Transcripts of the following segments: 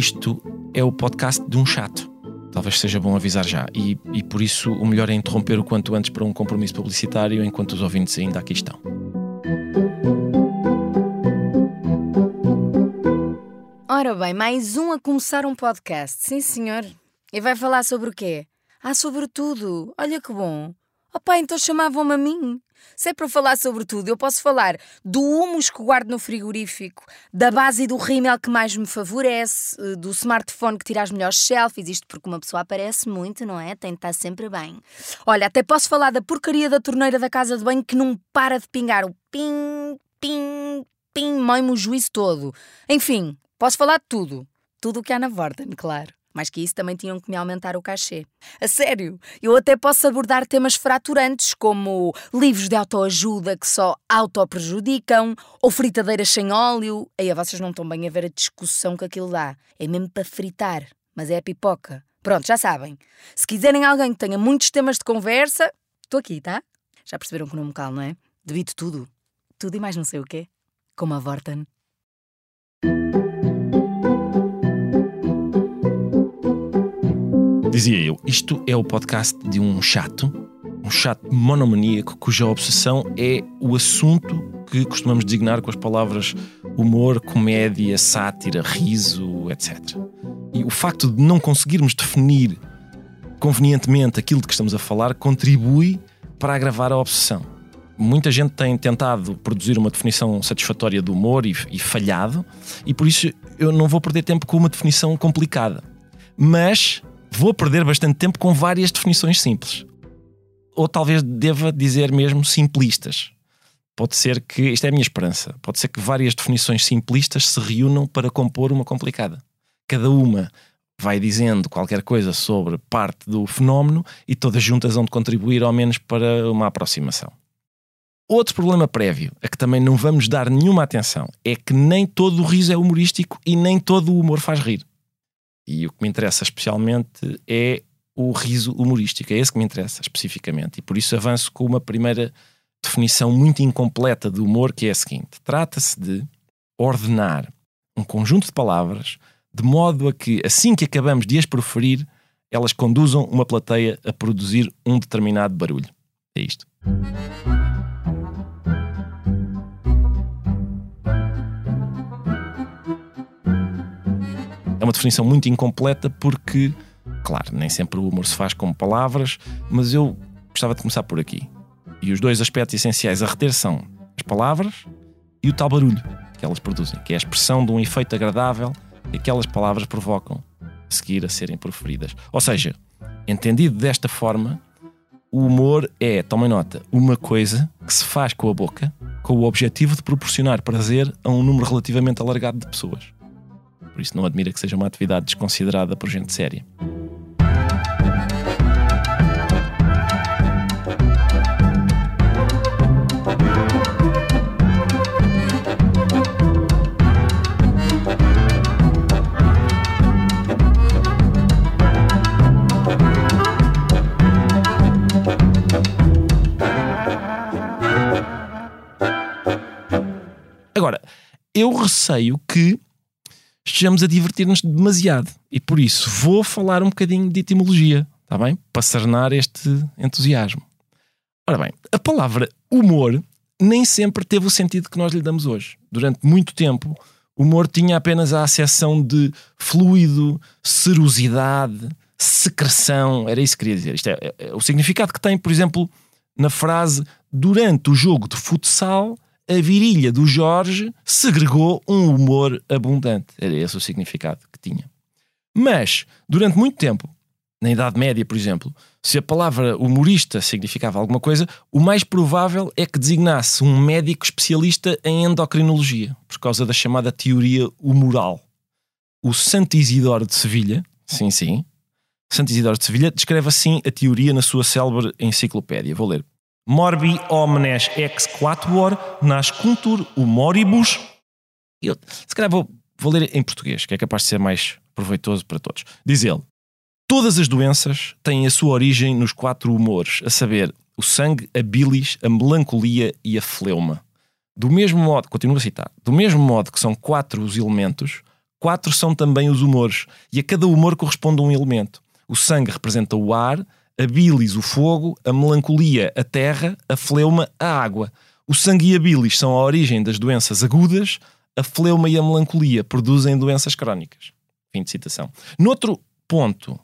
isto é o podcast de um chato. Talvez seja bom avisar já. E, e por isso o melhor é interromper o quanto antes para um compromisso publicitário enquanto os ouvintes ainda aqui estão. Ora bem, mais um a começar um podcast. Sim, senhor. E vai falar sobre o quê? Ah, sobre tudo. Olha que bom. Opá, então chamavam-me a mim. Se é para falar sobre tudo, eu posso falar do humus que guardo no frigorífico, da base e do rímel que mais me favorece, do smartphone que tira as melhores selfies, isto porque uma pessoa aparece muito, não é? Tem de estar sempre bem. Olha, até posso falar da porcaria da torneira da casa de banho que não para de pingar o ping, ping, ping, moime o juízo todo. Enfim, posso falar de tudo. Tudo o que há na Vorten, claro. Mais que isso, também tinham que me aumentar o cachê. A sério, eu até posso abordar temas fraturantes, como livros de autoajuda que só auto-prejudicam, ou fritadeiras sem óleo. Aí vocês não estão bem a ver a discussão que aquilo dá. É mesmo para fritar, mas é a pipoca. Pronto, já sabem. Se quiserem alguém que tenha muitos temas de conversa, estou aqui, tá? Já perceberam que não me calo, não é? Devido tudo. Tudo e mais não sei o quê. Como a Vorten. Dizia eu, isto é o podcast de um chato, um chato monomaníaco cuja obsessão é o assunto que costumamos designar com as palavras humor, comédia, sátira, riso, etc. E o facto de não conseguirmos definir convenientemente aquilo de que estamos a falar contribui para agravar a obsessão. Muita gente tem tentado produzir uma definição satisfatória do humor e, e falhado, e por isso eu não vou perder tempo com uma definição complicada. Mas vou perder bastante tempo com várias definições simples. Ou talvez deva dizer mesmo simplistas. Pode ser que, isto é a minha esperança, pode ser que várias definições simplistas se reúnam para compor uma complicada. Cada uma vai dizendo qualquer coisa sobre parte do fenómeno e todas juntas vão contribuir ao menos para uma aproximação. Outro problema prévio, a que também não vamos dar nenhuma atenção, é que nem todo o riso é humorístico e nem todo o humor faz rir. E o que me interessa especialmente é o riso humorístico. É esse que me interessa especificamente. E por isso avanço com uma primeira definição muito incompleta do humor, que é a seguinte: trata-se de ordenar um conjunto de palavras de modo a que, assim que acabamos de as proferir, elas conduzam uma plateia a produzir um determinado barulho. É isto. É uma definição muito incompleta porque, claro, nem sempre o humor se faz com palavras, mas eu gostava de começar por aqui. E os dois aspectos essenciais a reter são as palavras e o tal barulho que elas produzem, que é a expressão de um efeito agradável que aquelas palavras provocam a seguir a serem proferidas. Ou seja, entendido desta forma, o humor é, tomem nota, uma coisa que se faz com a boca com o objetivo de proporcionar prazer a um número relativamente alargado de pessoas. Por isso não admira que seja uma atividade desconsiderada por gente séria. Agora, eu receio que estejamos a divertir-nos demasiado. E por isso vou falar um bocadinho de etimologia, está bem? Para cernar este entusiasmo. Ora bem, a palavra humor nem sempre teve o sentido que nós lhe damos hoje. Durante muito tempo, humor tinha apenas a acessão de fluido, serosidade, secreção. Era isso que queria dizer. Isto é, é, é o significado que tem, por exemplo, na frase durante o jogo de futsal a virilha do Jorge segregou um humor abundante. Era esse o significado que tinha. Mas, durante muito tempo, na Idade Média, por exemplo, se a palavra humorista significava alguma coisa, o mais provável é que designasse um médico especialista em endocrinologia, por causa da chamada teoria humoral. O Santo Isidoro de Sevilha, sim, sim, Santo Isidoro de Sevilha descreve assim a teoria na sua célebre enciclopédia. Vou ler. Morbi omnes ex quatuor nascuntur humoribus. Eu, se calhar vou, vou ler em português, que é capaz de ser mais proveitoso para todos. Diz ele: Todas as doenças têm a sua origem nos quatro humores, a saber, o sangue, a bilis, a melancolia e a fleuma. Do mesmo modo, continuo a citar, do mesmo modo que são quatro os elementos, Quatro são também os humores, e a cada humor corresponde um elemento. O sangue representa o ar, a bilis o fogo, a melancolia a terra, a fleuma a água. O sangue e a bilis são a origem das doenças agudas, a fleuma e a melancolia produzem doenças crónicas. Fim de citação. Noutro ponto,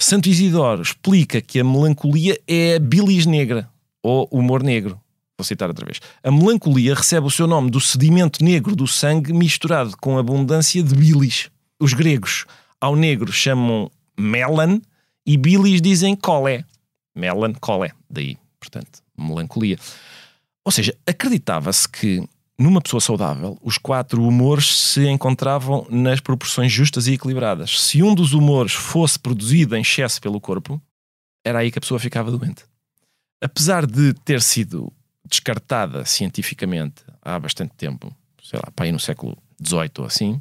Santo Isidoro explica que a melancolia é a bilis negra, ou humor negro. Vou citar outra vez. A melancolia recebe o seu nome do sedimento negro do sangue misturado com abundância de bilis. Os gregos ao negro chamam melan e bilis dizem colé. Melan, colé. Daí, portanto, melancolia. Ou seja, acreditava-se que numa pessoa saudável, os quatro humores se encontravam nas proporções justas e equilibradas. Se um dos humores fosse produzido em excesso pelo corpo, era aí que a pessoa ficava doente. Apesar de ter sido descartada cientificamente há bastante tempo, sei lá, para aí no século XVIII ou assim,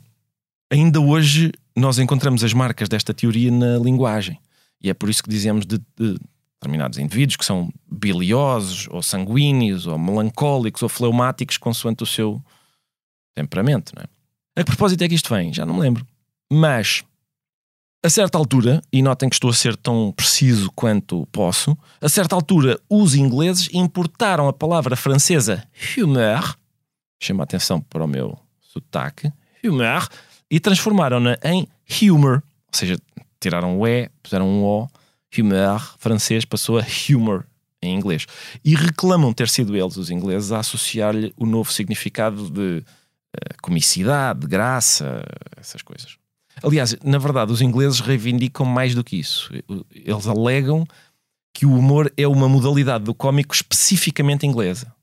ainda hoje nós encontramos as marcas desta teoria na linguagem. E é por isso que dizemos de, de determinados indivíduos que são biliosos, ou sanguíneos, ou melancólicos, ou fleumáticos, consoante o seu temperamento. Não é? A que propósito é que isto vem? Já não me lembro. Mas, a certa altura, e notem que estou a ser tão preciso quanto posso, a certa altura os ingleses importaram a palavra francesa humeur, chama a atenção para o meu sotaque, humeur, e transformaram-na em humor, ou seja, tiraram o E, puseram um O, humeur francês passou a humor em inglês. E reclamam ter sido eles, os ingleses, a associar-lhe o novo significado de uh, comicidade, de graça, essas coisas. Aliás, na verdade, os ingleses reivindicam mais do que isso. Eles alegam que o humor é uma modalidade do cómico especificamente inglesa.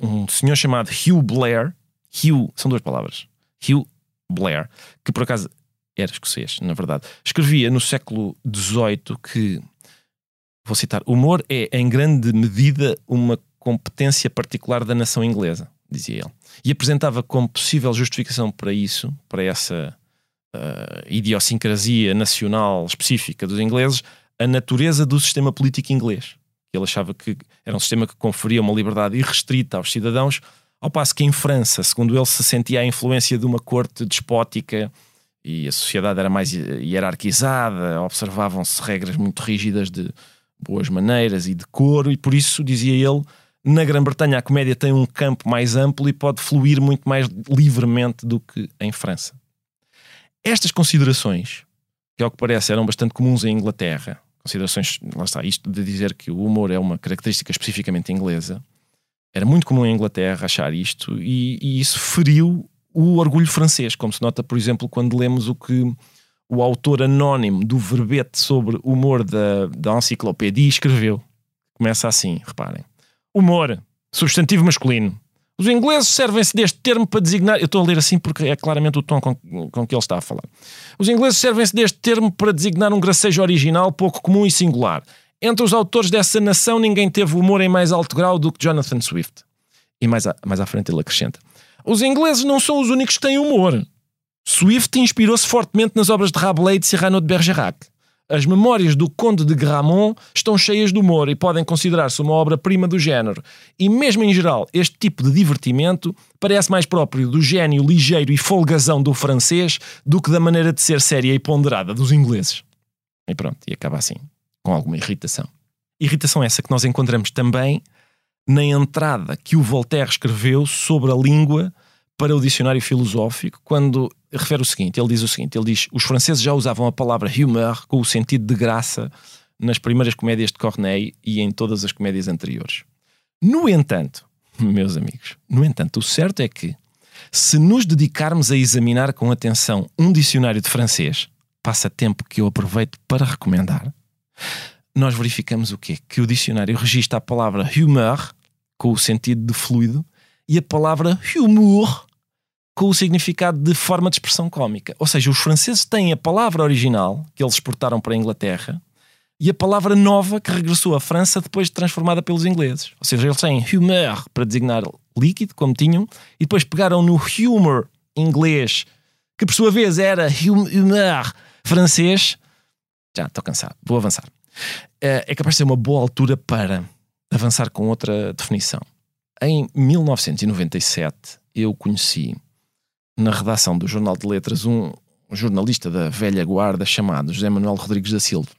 Um senhor chamado Hugh Blair, Hugh, são duas palavras, Hugh Blair, que por acaso era escocês, na verdade, escrevia no século XVIII que, vou citar, humor é em grande medida uma competência particular da nação inglesa, dizia ele. E apresentava como possível justificação para isso, para essa uh, idiosincrasia nacional específica dos ingleses, a natureza do sistema político inglês. Ele achava que era um sistema que conferia uma liberdade irrestrita aos cidadãos, ao passo que em França, segundo ele, se sentia a influência de uma corte despótica e a sociedade era mais hierarquizada, observavam-se regras muito rígidas de boas maneiras e decoro, e por isso, dizia ele, na Grã-Bretanha a comédia tem um campo mais amplo e pode fluir muito mais livremente do que em França. Estas considerações, que ao que parece eram bastante comuns em Inglaterra, considerações, lá está, isto de dizer que o humor é uma característica especificamente inglesa, era muito comum em Inglaterra achar isto, e, e isso feriu o orgulho francês, como se nota, por exemplo, quando lemos o que o autor anónimo do verbete sobre humor da, da enciclopédia escreveu. Começa assim, reparem. Humor, substantivo masculino. Os ingleses servem-se deste termo para designar. Eu estou a ler assim porque é claramente o tom com, com que ele está a falar. Os ingleses servem-se deste termo para designar um gracejo original pouco comum e singular. Entre os autores dessa nação, ninguém teve humor em mais alto grau do que Jonathan Swift. E mais, mais à frente ele acrescenta: os ingleses não são os únicos que têm humor. Swift inspirou-se fortemente nas obras de Rabelais e de Cyrano de Bergerac. As memórias do Conde de Gramont estão cheias de humor e podem considerar-se uma obra-prima do género. E mesmo em geral, este tipo de divertimento parece mais próprio do gênio ligeiro e folgazão do francês do que da maneira de ser séria e ponderada dos ingleses. E pronto, e acaba assim, com alguma irritação. Irritação essa que nós encontramos também na entrada que o Voltaire escreveu sobre a língua para o dicionário filosófico, quando refere o seguinte: ele diz o seguinte, ele diz, os franceses já usavam a palavra humeur com o sentido de graça nas primeiras comédias de Corneille e em todas as comédias anteriores. No entanto, meus amigos, no entanto, o certo é que se nos dedicarmos a examinar com atenção um dicionário de francês, passatempo que eu aproveito para recomendar, nós verificamos o quê? Que o dicionário registra a palavra humor, com o sentido de fluido, e a palavra humour, com o significado de forma de expressão cómica. Ou seja, os franceses têm a palavra original, que eles exportaram para a Inglaterra, e a palavra nova que regressou à França depois de transformada pelos ingleses. Ou seja, eles têm humor para designar líquido, como tinham, e depois pegaram no humor inglês, que por sua vez era humor francês. Já estou cansado, vou avançar. Eh, é capaz de ser uma boa altura para avançar com outra definição. Em 1997, eu conheci na redação do Jornal de Letras um, jornalista da velha guarda chamado José Manuel Rodrigues da Silva.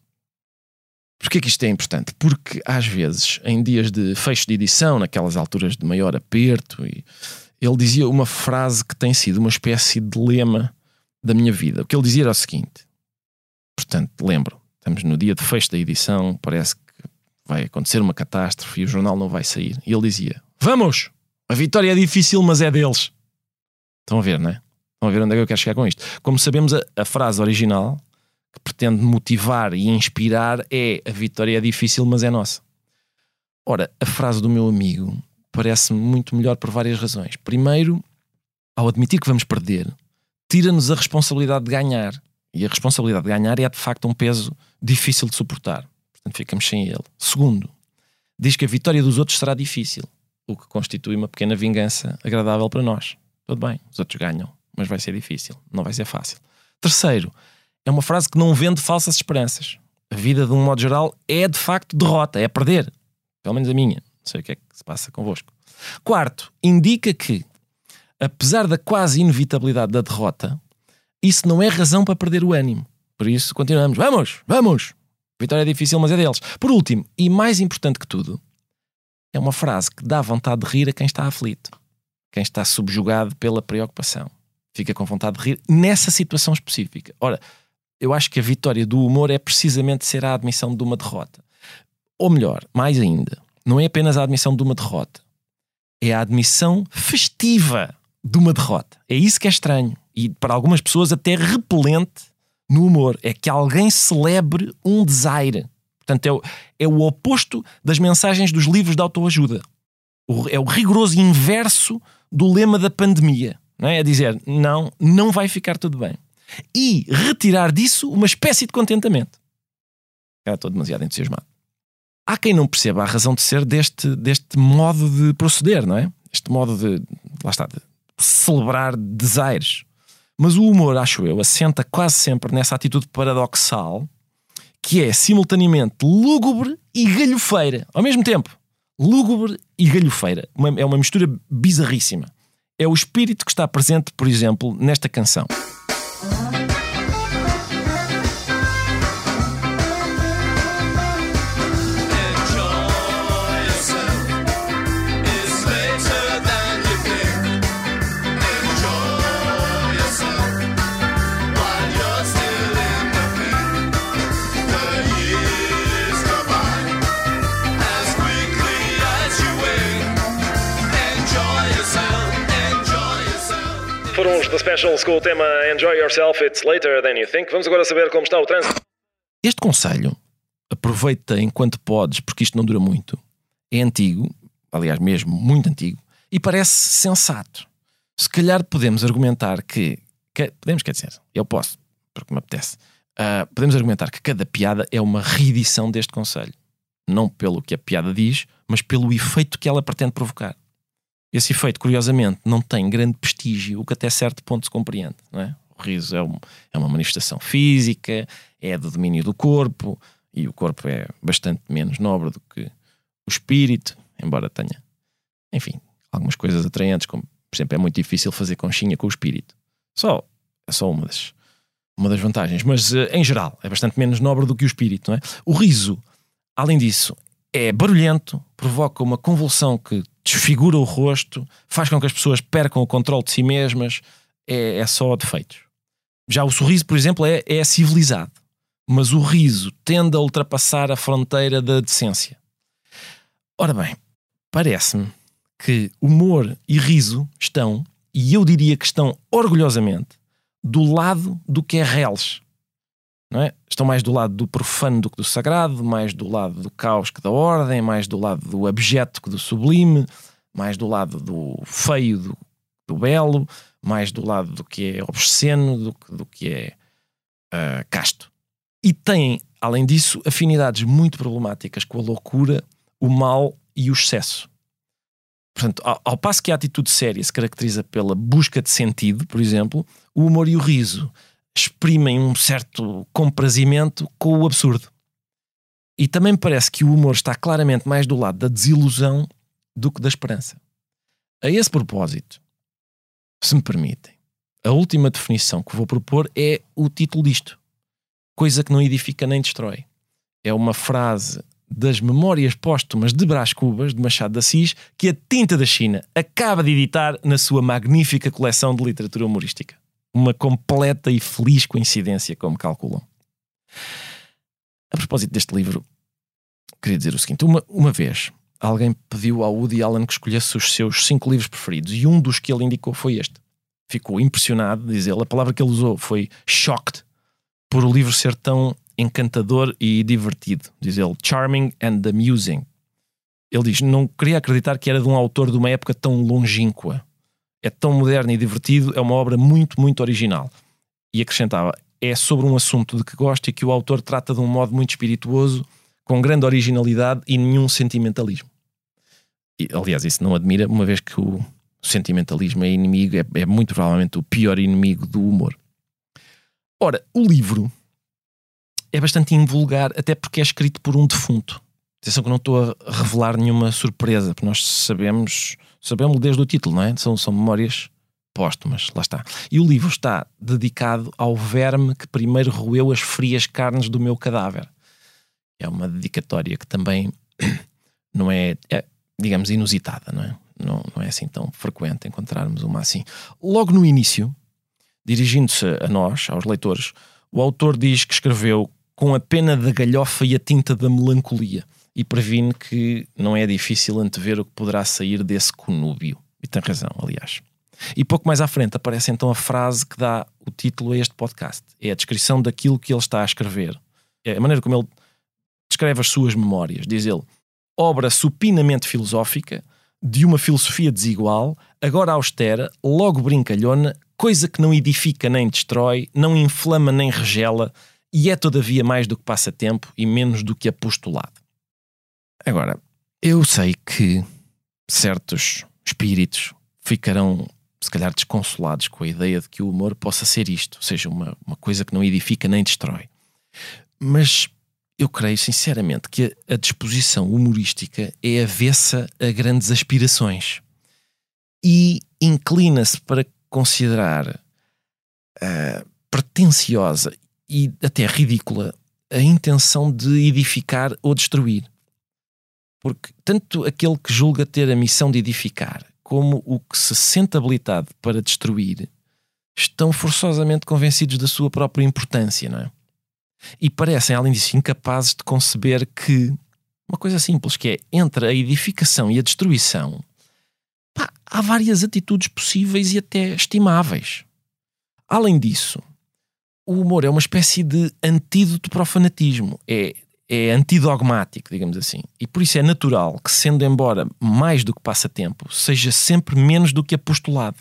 Porquê que isto é importante? Porque às vezes, em dias de fecho de edição, naquelas alturas de maior aperto, ele dizia uma frase que tem sido uma espécie de lema da minha vida. O que ele dizia era o seguinte: portanto, lembro, estamos no dia de fecho da edição, parece que vai acontecer uma catástrofe e o jornal não vai sair. E ele dizia: Vamos! A vitória é difícil, mas é deles. Estão a ver, não é? Estão a ver onde é que eu quero chegar com isto. Como sabemos, a, a frase original que pretende motivar e inspirar é a vitória é difícil, mas é nossa. Ora, a frase do meu amigo parece-me muito melhor por várias razões. Primeiro, ao admitir que vamos perder, tira-nos a responsabilidade de ganhar. E a responsabilidade de ganhar é de facto um peso difícil de suportar. Portanto, ficamos sem ele. Segundo, diz que a vitória dos outros será difícil, o que constitui uma pequena vingança agradável para nós. Tudo bem, os outros ganham, mas vai ser difícil, não vai ser fácil. Terceiro, é uma frase que não vende falsas esperanças. A vida, de um modo geral, é de facto derrota, é perder. Pelo menos a minha. Não sei o que é que se passa convosco. Quarto, indica que, apesar da quase inevitabilidade da derrota, isso não é razão para perder o ânimo. Por isso, continuamos. Vamos, vamos! Vitória é difícil, mas é deles. Por último, e mais importante que tudo, é uma frase que dá vontade de rir a quem está aflito, quem está subjugado pela preocupação. Fica com vontade de rir nessa situação específica. Ora, eu acho que a vitória do humor é precisamente ser a admissão de uma derrota. Ou melhor, mais ainda, não é apenas a admissão de uma derrota, é a admissão festiva de uma derrota. É isso que é estranho e para algumas pessoas até repelente no humor. É que alguém celebre um desaire. Portanto, é o, é o oposto das mensagens dos livros de autoajuda. O, é o rigoroso inverso do lema da pandemia. Não é? é dizer, não, não vai ficar tudo bem. E retirar disso uma espécie de contentamento. Já estou demasiado entusiasmado. Há quem não perceba a razão de ser deste, deste modo de proceder, não é? Este modo de, lá está, de celebrar desaires. Mas o humor, acho eu, assenta quase sempre nessa atitude paradoxal que é simultaneamente lúgubre e galhofeira ao mesmo tempo. Lúgubre e galhofeira. É uma mistura bizarríssima. É o espírito que está presente, por exemplo, nesta canção. The com o tema Enjoy Yourself, It's Later Than You Think. Vamos agora saber como está o trânsito. Este conselho, aproveita enquanto podes, porque isto não dura muito, é antigo, aliás, mesmo muito antigo, e parece sensato. Se calhar podemos argumentar que. que podemos, quer dizer, eu posso, porque me apetece. Uh, podemos argumentar que cada piada é uma reedição deste conselho. Não pelo que a piada diz, mas pelo efeito que ela pretende provocar. Esse efeito, curiosamente, não tem grande prestígio, o que até certo ponto se compreende. Não é? O riso é, um, é uma manifestação física, é do domínio do corpo, e o corpo é bastante menos nobre do que o espírito, embora tenha, enfim, algumas coisas atraentes, como, por exemplo, é muito difícil fazer conchinha com o espírito. Só, é só uma das, uma das vantagens, mas eh, em geral é bastante menos nobre do que o espírito, não é? O riso, além disso, é barulhento, provoca uma convulsão que desfigura o rosto, faz com que as pessoas percam o controle de si mesmas, é, é só defeitos. Já o sorriso, por exemplo, é, é civilizado, mas o riso tende a ultrapassar a fronteira da decência. Ora bem, parece-me que humor e riso estão, e eu diria que estão orgulhosamente, do lado do que é reles é? Estão mais do lado do profano do que do sagrado, mais do lado do caos que da ordem, mais do lado do abjeto que do sublime, mais do lado do feio do, do belo, mais do lado do que é obsceno, do que, do que é uh, casto. E têm, além disso, afinidades muito problemáticas com a loucura, o mal e o excesso. Portanto, ao passo que a atitude séria se caracteriza pela busca de sentido, por exemplo, o humor e o riso exprimem um certo comprazimento com o absurdo. E também me parece que o humor está claramente mais do lado da desilusão do que da esperança. A esse propósito, se me permitem, a última definição que vou propor é o título disto: Coisa que não edifica nem destrói. É uma frase das Memórias Póstumas de Brás Cubas, de Machado de Assis, que a Tinta da China acaba de editar na sua magnífica coleção de literatura humorística. Uma completa e feliz coincidência, como calculam. A propósito deste livro, queria dizer o seguinte: uma, uma vez alguém pediu ao Woody Allen que escolhesse os seus cinco livros preferidos e um dos que ele indicou foi este. Ficou impressionado, diz ele. A palavra que ele usou foi shocked por o livro ser tão encantador e divertido. Diz ele, charming and amusing. Ele diz: Não queria acreditar que era de um autor de uma época tão longínqua. É tão moderno e divertido, é uma obra muito, muito original. E acrescentava: É sobre um assunto de que gosta e que o autor trata de um modo muito espirituoso, com grande originalidade e nenhum sentimentalismo. E, aliás, isso não admira, uma vez que o sentimentalismo é inimigo, é, é muito provavelmente o pior inimigo do humor. Ora, o livro é bastante invulgar, até porque é escrito por um defunto. Atenção que não estou a revelar nenhuma surpresa, porque nós sabemos, sabemos desde o título, não é? São, são memórias póstumas, lá está. E o livro está dedicado ao verme que primeiro roeu as frias carnes do meu cadáver. É uma dedicatória que também não é, é digamos, inusitada, não é? Não, não é assim tão frequente encontrarmos uma assim. Logo no início, dirigindo-se a nós, aos leitores, o autor diz que escreveu com a pena da galhofa e a tinta da melancolia, e previne que não é difícil antever o que poderá sair desse conúbio. E tem razão, aliás. E pouco mais à frente aparece então a frase que dá o título a este podcast. É a descrição daquilo que ele está a escrever. É a maneira como ele descreve as suas memórias. Diz ele: obra supinamente filosófica, de uma filosofia desigual, agora austera, logo brincalhona, coisa que não edifica nem destrói, não inflama nem regela, e é todavia mais do que passatempo e menos do que apostolado. Agora, eu sei que certos espíritos ficarão, se calhar, desconsolados com a ideia de que o humor possa ser isto, ou seja, uma, uma coisa que não edifica nem destrói. Mas eu creio sinceramente que a disposição humorística é avessa a grandes aspirações e inclina-se para considerar uh, pretenciosa e até ridícula a intenção de edificar ou destruir. Porque tanto aquele que julga ter a missão de edificar, como o que se sente habilitado para destruir, estão forçosamente convencidos da sua própria importância, não é? E parecem, além disso, incapazes de conceber que uma coisa simples, que é entre a edificação e a destruição, pá, há várias atitudes possíveis e até estimáveis. Além disso, o humor é uma espécie de antídoto para o fanatismo. É, é antidogmático, digamos assim. E por isso é natural que, sendo embora mais do que passatempo, seja sempre menos do que apostolado.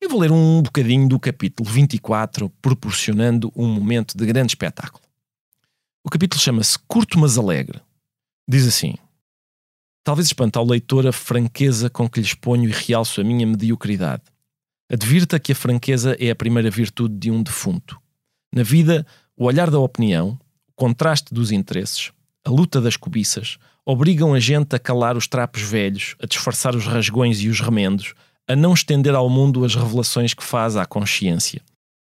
Eu vou ler um bocadinho do capítulo 24, proporcionando um momento de grande espetáculo. O capítulo chama-se Curto mas Alegre. Diz assim: Talvez espante ao leitor a franqueza com que lhe exponho e realço a minha mediocridade. Advirta que a franqueza é a primeira virtude de um defunto. Na vida, o olhar da opinião, contraste dos interesses, a luta das cobiças, obrigam a gente a calar os trapos velhos, a disfarçar os rasgões e os remendos, a não estender ao mundo as revelações que faz à consciência.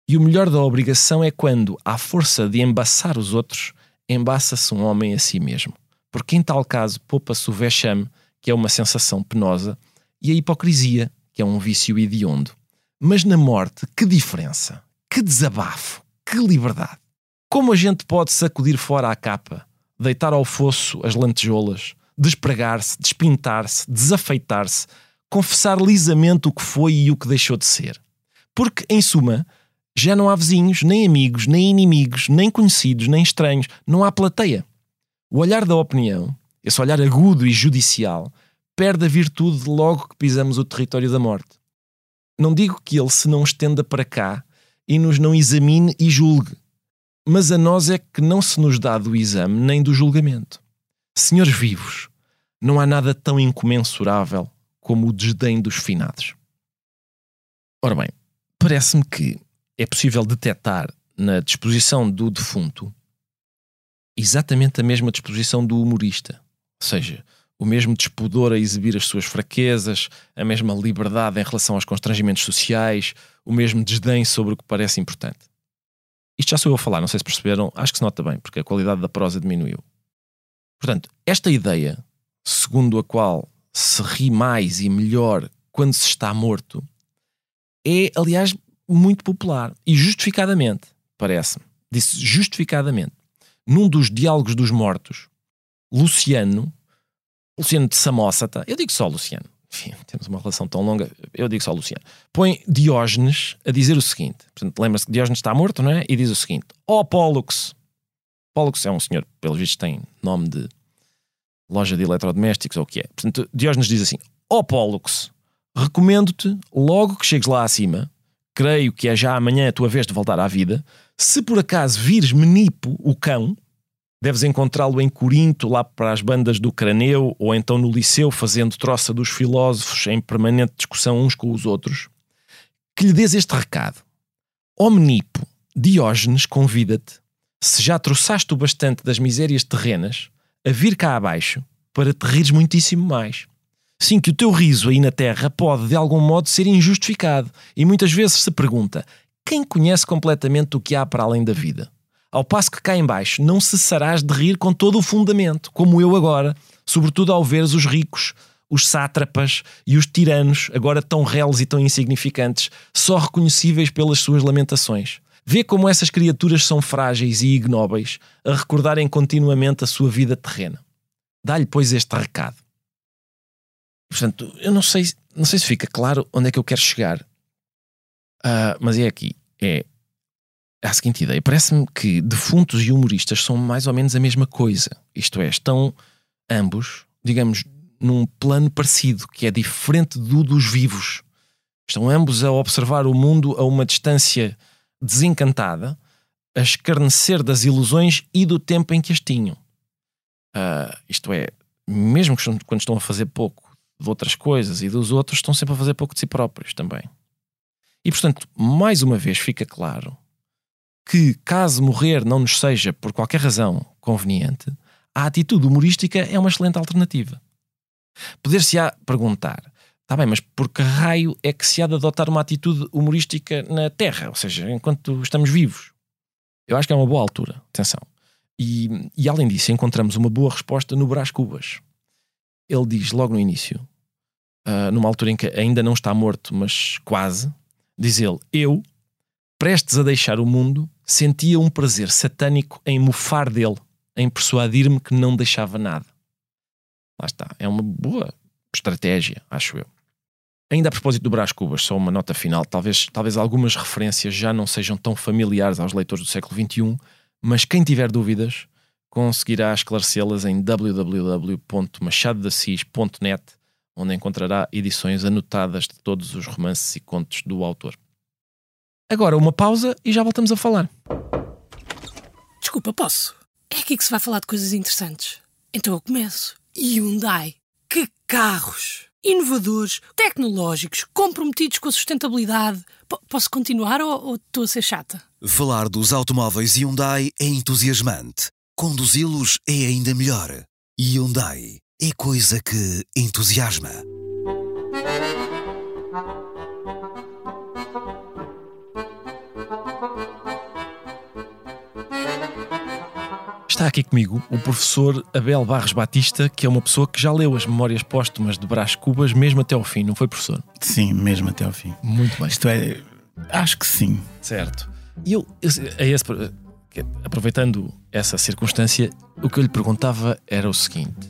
E o melhor da obrigação é quando, à força de embaçar os outros, embaça-se um homem a si mesmo. Porque em tal caso poupa-se o vexame, que é uma sensação penosa, e a hipocrisia, que é um vício hediondo. Mas na morte, que diferença! Que desabafo! Que liberdade! Como a gente pode sacudir fora a capa, deitar ao fosso as lantejoulas, despregar-se, despintar-se, desafeitar-se, confessar lisamente o que foi e o que deixou de ser. Porque, em suma, já não há vizinhos, nem amigos, nem inimigos, nem conhecidos, nem estranhos, não há plateia. O olhar da opinião, esse olhar agudo e judicial, perde a virtude logo que pisamos o território da morte. Não digo que ele se não estenda para cá e nos não examine e julgue, mas a nós é que não se nos dá do exame nem do julgamento. Senhores vivos, não há nada tão incomensurável como o desdém dos finados. Ora bem, parece-me que é possível detectar na disposição do defunto exatamente a mesma disposição do humorista. Ou seja, o mesmo despudor a exibir as suas fraquezas, a mesma liberdade em relação aos constrangimentos sociais, o mesmo desdém sobre o que parece importante. Isto já sou eu a falar, não sei se perceberam, acho que se nota bem, porque a qualidade da prosa diminuiu. Portanto, esta ideia, segundo a qual se ri mais e melhor quando se está morto, é, aliás, muito popular e justificadamente, parece-me. Disse justificadamente. Num dos diálogos dos mortos, Luciano, Luciano de Samósata, eu digo só Luciano, enfim, temos uma relação tão longa, eu digo só Luciano, põe Diógenes a dizer o seguinte: portanto, lembra-se que Diógenes está morto, não é? E diz o seguinte: Ó oh, Pólux, Pólux é um senhor, pelos vistos, tem nome de loja de eletrodomésticos ou o que é. Portanto, Diógenes diz assim: Ó Pólux, recomendo-te, logo que chegues lá acima, creio que é já amanhã a tua vez de voltar à vida, se por acaso vires Menipo, o cão, Deves encontrá-lo em Corinto, lá para as bandas do Craneu, ou então no Liceu, fazendo troça dos filósofos em permanente discussão uns com os outros. Que lhe dês este recado. Omnipo, Diógenes convida-te, se já trouxaste o bastante das misérias terrenas, a vir cá abaixo para te rires muitíssimo mais. Sim, que o teu riso aí na terra pode de algum modo ser injustificado e muitas vezes se pergunta: quem conhece completamente o que há para além da vida? Ao passo que cá embaixo não cessarás de rir com todo o fundamento, como eu agora, sobretudo ao veres os ricos, os sátrapas e os tiranos, agora tão reles e tão insignificantes, só reconhecíveis pelas suas lamentações. Vê como essas criaturas são frágeis e ignóbeis, a recordarem continuamente a sua vida terrena. Dá-lhe, pois, este recado. Portanto, eu não sei, não sei se fica claro onde é que eu quero chegar, uh, mas é aqui. É a seguinte ideia. Parece-me que defuntos e humoristas são mais ou menos a mesma coisa. Isto é, estão ambos, digamos, num plano parecido, que é diferente do dos vivos. Estão ambos a observar o mundo a uma distância desencantada, a escarnecer das ilusões e do tempo em que as tinham. Uh, isto é, mesmo quando estão a fazer pouco de outras coisas e dos outros, estão sempre a fazer pouco de si próprios também. E portanto, mais uma vez fica claro que, caso morrer não nos seja, por qualquer razão, conveniente, a atitude humorística é uma excelente alternativa. Poder-se-á perguntar, está bem, mas por que raio é que se há de adotar uma atitude humorística na Terra, ou seja, enquanto estamos vivos? Eu acho que é uma boa altura, atenção. E, e além disso, encontramos uma boa resposta no Brás Cubas. Ele diz logo no início, uh, numa altura em que ainda não está morto, mas quase, diz ele: Eu, prestes a deixar o mundo, sentia um prazer satânico em mofar dele, em persuadir-me que não deixava nada. Lá está. É uma boa estratégia, acho eu. Ainda a propósito do Brás Cubas, só uma nota final. Talvez, talvez algumas referências já não sejam tão familiares aos leitores do século XXI, mas quem tiver dúvidas conseguirá esclarecê-las em www.machadodassis.net, onde encontrará edições anotadas de todos os romances e contos do autor. Agora uma pausa e já voltamos a falar. Desculpa, posso? É aqui que se vai falar de coisas interessantes. Então eu começo. Hyundai. Que carros! Inovadores, tecnológicos, comprometidos com a sustentabilidade. P posso continuar ou, ou estou a ser chata? Falar dos automóveis Hyundai é entusiasmante. Conduzi-los é ainda melhor. Hyundai é coisa que entusiasma. Está aqui comigo o professor Abel Barros Batista, que é uma pessoa que já leu as memórias póstumas de Brás Cubas, mesmo até ao fim, não foi, professor? Sim, mesmo até ao fim. Muito bem. Isto é, acho que sim. Certo. E eu, é esse, aproveitando essa circunstância, o que eu lhe perguntava era o seguinte: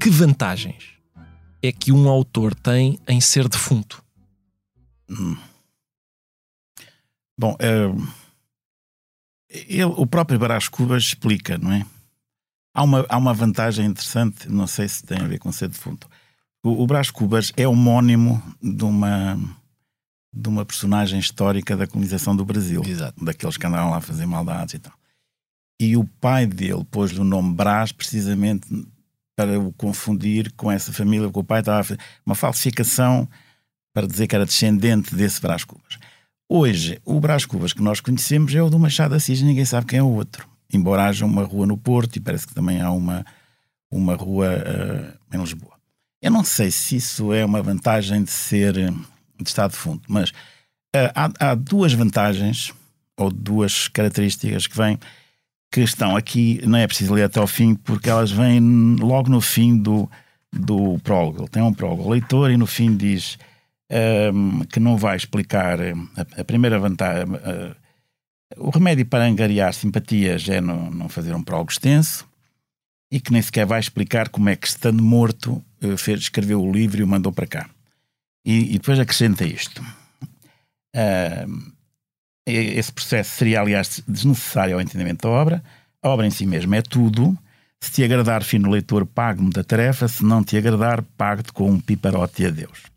que vantagens é que um autor tem em ser defunto? Hum. Bom, uh ele, o próprio Brás Cubas explica, não é? Há uma, há uma vantagem interessante, não sei se tem a ver com ser defunto. O, o Brás Cubas é homónimo de uma, de uma personagem histórica da colonização do Brasil. Exato. Daqueles que andaram lá a fazer maldades e tal. E o pai dele pôs-lhe o nome Brás precisamente para o confundir com essa família, porque o pai estava a fazer uma falsificação para dizer que era descendente desse Brás Cubas. Hoje, o Brás Cubas que nós conhecemos é o do Machado Assis, ninguém sabe quem é o outro. Embora haja uma rua no Porto e parece que também há uma, uma rua uh, em Lisboa. Eu não sei se isso é uma vantagem de ser de estado de fundo, mas uh, há, há, duas vantagens ou duas características que vêm que estão aqui, não é preciso ler até ao fim, porque elas vêm logo no fim do, do prólogo. Ele tem um prólogo leitor e no fim diz um, que não vai explicar a, a primeira vantagem. Uh, o remédio para angariar simpatias é não, não fazer um prólogo extenso e que nem sequer vai explicar como é que, estando morto, uh, fez, escreveu o livro e o mandou para cá. E, e depois acrescenta isto. Uh, esse processo seria, aliás, desnecessário ao entendimento da obra. A obra em si mesma é tudo. Se te agradar, fino leitor, pague-me da tarefa. Se não te agradar, pague-te com um piparote a Deus.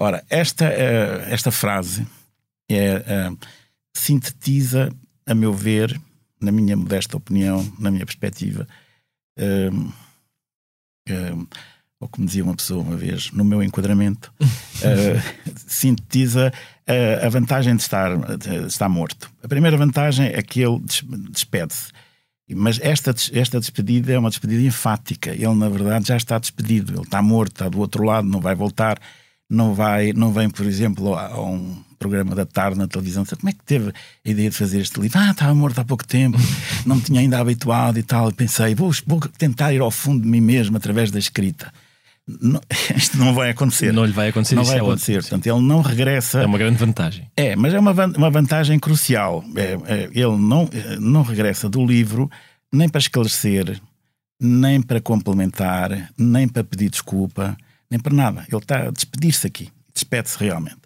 Ora, esta, uh, esta frase é, uh, sintetiza, a meu ver, na minha modesta opinião, na minha perspectiva, uh, ou como dizia uma pessoa uma vez, no meu enquadramento, uh, sintetiza uh, a vantagem de estar, de estar morto. A primeira vantagem é que ele despede-se. Mas esta, esta despedida é uma despedida enfática. Ele, na verdade, já está despedido. Ele está morto, está do outro lado, não vai voltar. Não, vai, não vem, por exemplo, a, um programa da tarde na televisão. Como é que teve a ideia de fazer este livro? Ah, estava morto há pouco tempo, não me tinha ainda habituado e tal. E pensei, vou, vou tentar ir ao fundo de mim mesmo através da escrita. Não, isto não vai acontecer. Não lhe vai acontecer. Não vai é acontecer. Ótimo, Portanto, ele não regressa. É uma grande vantagem. É, mas é uma, uma vantagem crucial. É, é, ele não, não regressa do livro nem para esclarecer, nem para complementar, nem para pedir desculpa, nem para nada. Ele está a despedir-se aqui. Despede-se realmente.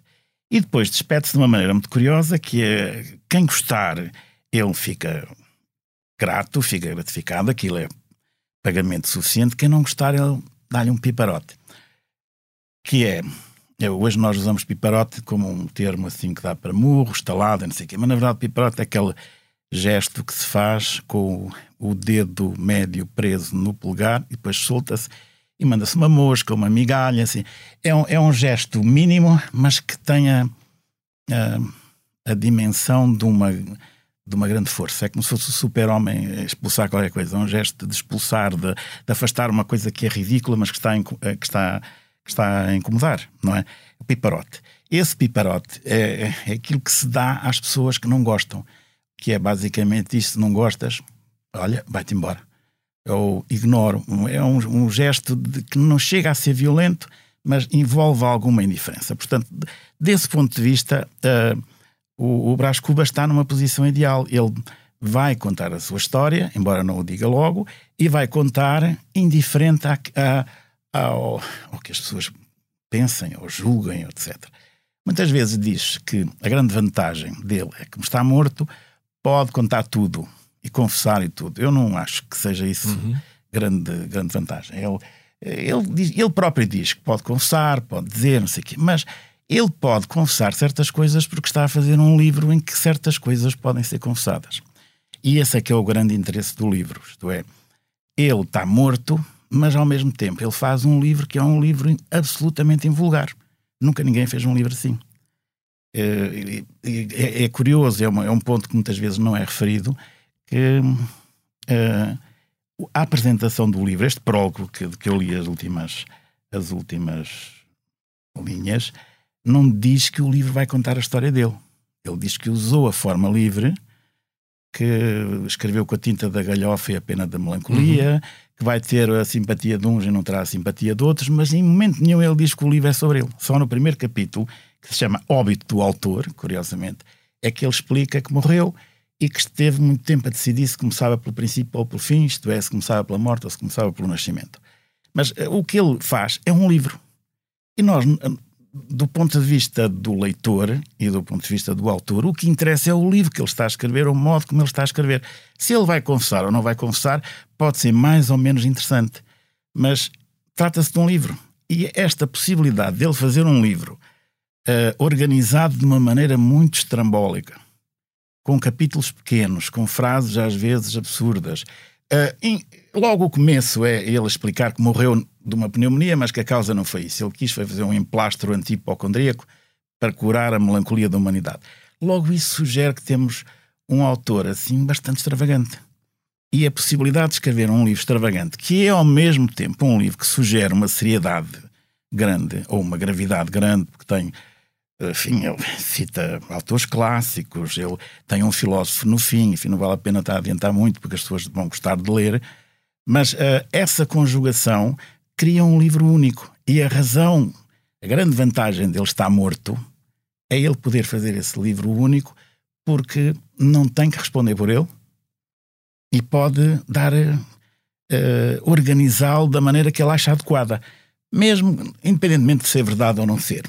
E depois despede-se de uma maneira muito curiosa, que é quem gostar, ele fica grato, fica gratificado, aquilo é pagamento suficiente. Quem não gostar, ele dá-lhe um piparote. Que é, é, hoje nós usamos piparote como um termo assim que dá para murro, estalada, não sei o quê, mas na verdade piparote é aquele gesto que se faz com o dedo médio preso no polegar e depois solta-se e manda-se uma mosca, uma migalha, assim. É um, é um gesto mínimo, mas que tenha uh, a dimensão de uma de uma grande força. É como se fosse o super-homem expulsar qualquer coisa. É um gesto de expulsar, de, de, afastar uma coisa que é ridícula, mas que está, eh, que está, que está a incomodar, não é? O piparote. Esse piparote é, é aquilo que se dá às pessoas que não gostam, que é basicamente isto: se não gostas, olha, vai-te embora. Eu ignoro. É um, um gesto de, que não chega a ser violento, mas envolve alguma indiferença. Portanto, desse ponto de vista. Uh, o, o Brás Cuba está numa posição ideal. Ele vai contar a sua história, embora não o diga logo, e vai contar indiferente a, a, ao, ao que as pessoas pensem ou julguem, etc. Muitas vezes diz que a grande vantagem dele é que, como está morto, pode contar tudo e confessar e tudo. Eu não acho que seja isso uhum. grande, grande vantagem. Ele, ele, diz, ele próprio diz que pode confessar, pode dizer, não sei o quê, mas ele pode confessar certas coisas porque está a fazer um livro em que certas coisas podem ser confessadas. E esse é que é o grande interesse do livro, isto é, ele está morto, mas ao mesmo tempo ele faz um livro que é um livro absolutamente invulgar. Nunca ninguém fez um livro assim. É, é, é curioso, é, uma, é, um ponto que muitas vezes não é referido, que é, a apresentação do livro, este prólogo que, que eu li as últimas, as últimas linhas, não diz que o livro vai contar a história dele. Ele diz que usou a forma livre, que escreveu com a tinta da galhofa e a pena da melancolia, uhum. que vai ter a simpatia de uns e não terá a simpatia de outros, mas em momento nenhum ele diz que o livro é sobre ele. Só no primeiro capítulo, que se chama Óbito do Autor, curiosamente, é que ele explica que morreu e que esteve muito tempo a decidir se começava pelo princípio ou pelo fim, isto é, se começava pela morte ou se começava pelo nascimento. Mas uh, o que ele faz é um livro. E nós do ponto de vista do leitor e do ponto de vista do autor, o que interessa é o livro que ele está a escrever, o modo como ele está a escrever. Se ele vai confessar ou não vai confessar, pode ser mais ou menos interessante. Mas trata-se de um livro. E esta possibilidade dele fazer um livro uh, organizado de uma maneira muito estrambólica, com capítulos pequenos, com frases às vezes absurdas. Uh, em, logo o começo é ele explicar que morreu de uma pneumonia, mas que a causa não foi isso. Ele quis fazer um emplastro antipocondríaco para curar a melancolia da humanidade. Logo isso sugere que temos um autor assim bastante extravagante. e a possibilidade de escrever um livro extravagante, que é ao mesmo tempo um livro que sugere uma seriedade grande, ou uma gravidade grande, porque tem enfim, ele cita autores clássicos, ele tem um filósofo no fim, enfim, não vale a pena estar a adiantar muito porque as pessoas vão gostar de ler, mas uh, essa conjugação cria um livro único e a razão, a grande vantagem dele estar morto é ele poder fazer esse livro único porque não tem que responder por ele e pode dar, uh, organizá-lo da maneira que ele acha adequada, mesmo independentemente de ser verdade ou não ser.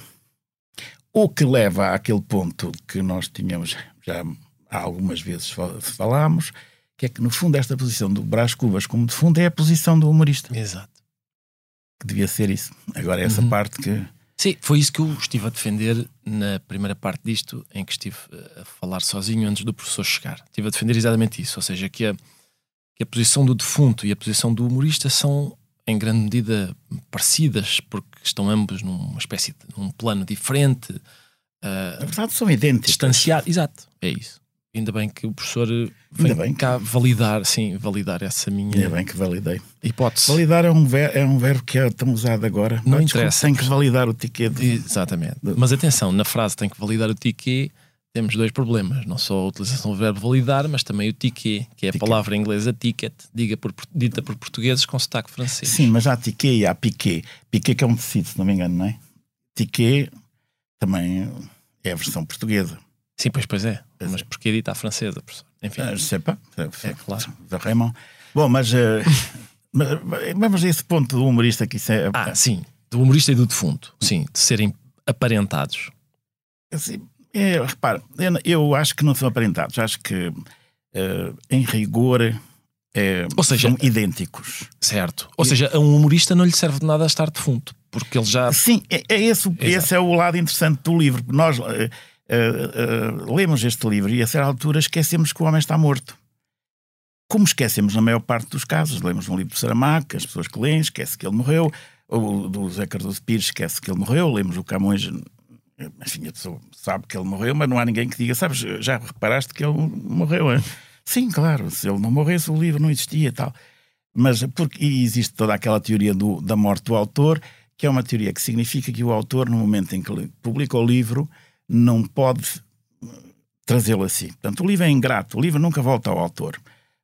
O que leva àquele ponto que nós tínhamos já algumas vezes falámos, que é que no fundo esta posição do Brás Cubas como defunto é a posição do humorista. Exato. Que devia ser isso. Agora essa uhum. parte que... Sim, foi isso que eu estive a defender na primeira parte disto, em que estive a falar sozinho antes do professor chegar. Estive a defender exatamente isso, ou seja, que a, que a posição do defunto e a posição do humorista são em grande medida parecidas, porque estão ambos numa espécie de num plano diferente. Uh, Na verdade, são idênticos. Distanciado, exato, é isso. Ainda bem que o professor vem bem cá que... validar, sim, validar essa minha. Ainda bem que validei. Hipótese. Validar é um, ver, é um verbo que é tão usado agora. Não, interessa. Tem que validar o ticket. Exatamente. Mas atenção, na frase tem que validar o ticket temos dois problemas. Não só a utilização do verbo validar, mas também o ticket, que é a ticket. palavra inglesa ticket, diga por, dita por portugueses com sotaque francês. Sim, mas há ticket e há piquet. Piquet que é um tecido, se não me engano, não é? Ticket também é a versão portuguesa. Sim, pois, pois é. Pois mas é. porquê dita a francesa, professor? Enfim. Uh, sei pá. É claro. Raymond. Bom, mas, uh, mas vamos a esse ponto do humorista que isso é. Ah, sim. Do humorista e do defunto. Sim, de serem aparentados. Assim, é, repara, eu, acho que não são aparentados. Acho que, uh, em rigor, é, Ou seja, são idênticos. Certo. Ou e... seja, a um humorista não lhe serve de nada estar defunto, porque ele já. Sim, é, é esse, esse é o lado interessante do livro. Nós uh, uh, lemos este livro e, a certa altura, esquecemos que o homem está morto. Como esquecemos na maior parte dos casos. Lemos um livro de Saramago, as pessoas que leem, esquecem que ele morreu. O do Zé Cardoso Pires esquece que ele morreu. Lemos o Camões enfim, a pessoa sabe que ele morreu, mas não há ninguém que diga, sabes, já reparaste que ele morreu, é? Sim, claro, se ele não morresse, o livro não existia e tal. Mas porque existe toda aquela teoria do, da morte do autor, que é uma teoria que significa que o autor, no momento em que publica o livro, não pode trazê-lo assim. Portanto, o livro é ingrato, o livro nunca volta ao autor.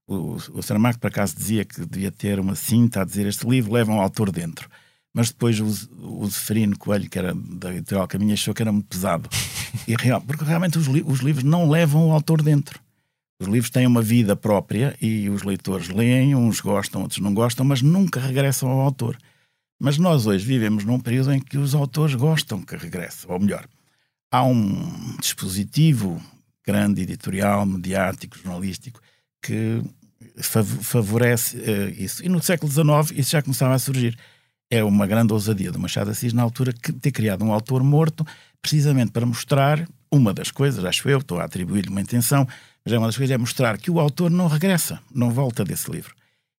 O, o Saramago, por acaso, dizia que devia ter uma cinta a dizer este livro leva um autor dentro mas depois o, Zeferino Coelho, que era da editorial Caminho, achou que era muito pesado. E real, porque realmente os, li os, livros não levam o autor dentro. Os livros têm uma vida própria e os leitores leem, uns gostam, outros não gostam, mas nunca regressam ao autor. Mas nós hoje vivemos num período em que os autores gostam que regresse, ou melhor, há um dispositivo grande, editorial, mediático, jornalístico, que favorece uh, isso. E no século XIX isso já começava a surgir é uma grande ousadia do Machado Assis na altura que ter criado um autor morto precisamente para mostrar uma das coisas, acho eu, estou a atribuir-lhe uma intenção, mas é uma das coisas é mostrar que o autor não regressa, não volta desse livro.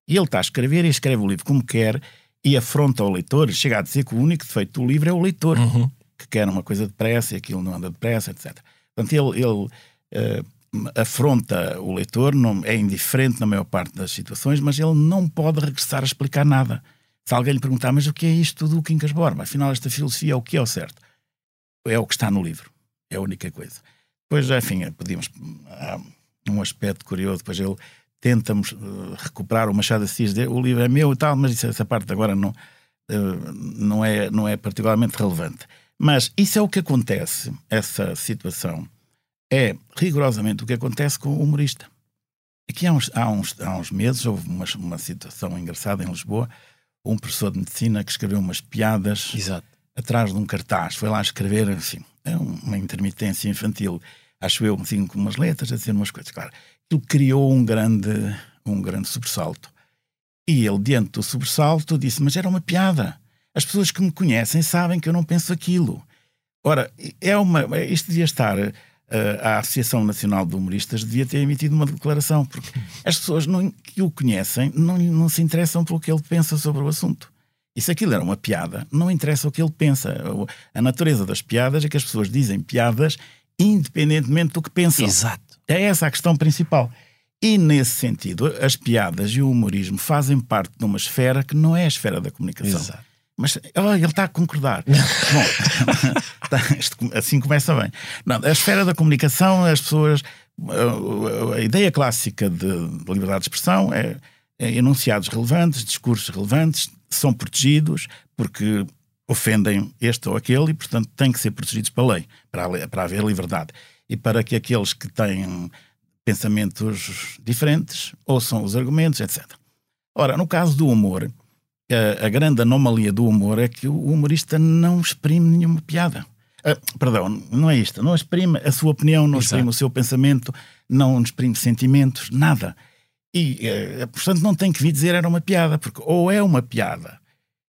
E ele está a escrever e escreve o livro como quer e afronta o leitor, chega a dizer que o único defeito do livro é o leitor, uhum. que quer uma coisa depressa e aquilo não anda depressa, etc. Portanto, ele, ele uh, afronta o leitor, não, é indiferente na maior parte das situações, mas ele não pode regressar a explicar nada. Se alguém lhe perguntar, mas o que é isto do Quincas Borba? Afinal, esta filosofia é o que é o certo? É o que está no livro. É a única coisa. Depois, enfim, podíamos. Há um aspecto curioso, depois ele tenta uh, recuperar o Machado Assis, o livro é meu e tal, mas essa parte agora não, uh, não, é, não é particularmente relevante. Mas isso é o que acontece, essa situação, é rigorosamente o que acontece com o humorista. Aqui há uns, há uns, há uns meses houve uma, uma situação engraçada em Lisboa um professor de medicina que escreveu umas piadas Exato. atrás de um cartaz. Foi lá escrever, assim, é uma intermitência infantil, acho eu, assim, com umas letras, a dizer umas coisas. Claro, ele criou um grande, um grande sobressalto. E ele, diante do sobressalto, disse: Mas era uma piada. As pessoas que me conhecem sabem que eu não penso aquilo. Ora, é uma, isto devia estar a Associação Nacional de Humoristas devia ter emitido uma declaração, porque as pessoas não, que o conhecem não, não se interessam pelo que ele pensa sobre o assunto. E se aquilo era uma piada, não interessa o que ele pensa. A natureza das piadas é que as pessoas dizem piadas independentemente do que pensam. Exato. É essa a questão principal. E nesse sentido, as piadas e o humorismo fazem parte de uma esfera que não é a esfera da comunicação. Exato. Mas oh, ele está a concordar. Bom, assim começa bem. Não, a esfera da comunicação, as pessoas. A, a ideia clássica de, de liberdade de expressão é, é enunciados relevantes, discursos relevantes, são protegidos porque ofendem este ou aquele e, portanto, têm que ser protegidos pela lei, para, para haver liberdade. E para que aqueles que têm pensamentos diferentes ouçam os argumentos, etc. Ora, no caso do humor, a, a grande anomalia do humor é que o humorista não exprime nenhuma piada. Perdão, não é isto. Não exprime a sua opinião, não Exato. exprime o seu pensamento, não exprime sentimentos, nada. E, uh, portanto, não tem que vir dizer era uma piada, porque ou é uma piada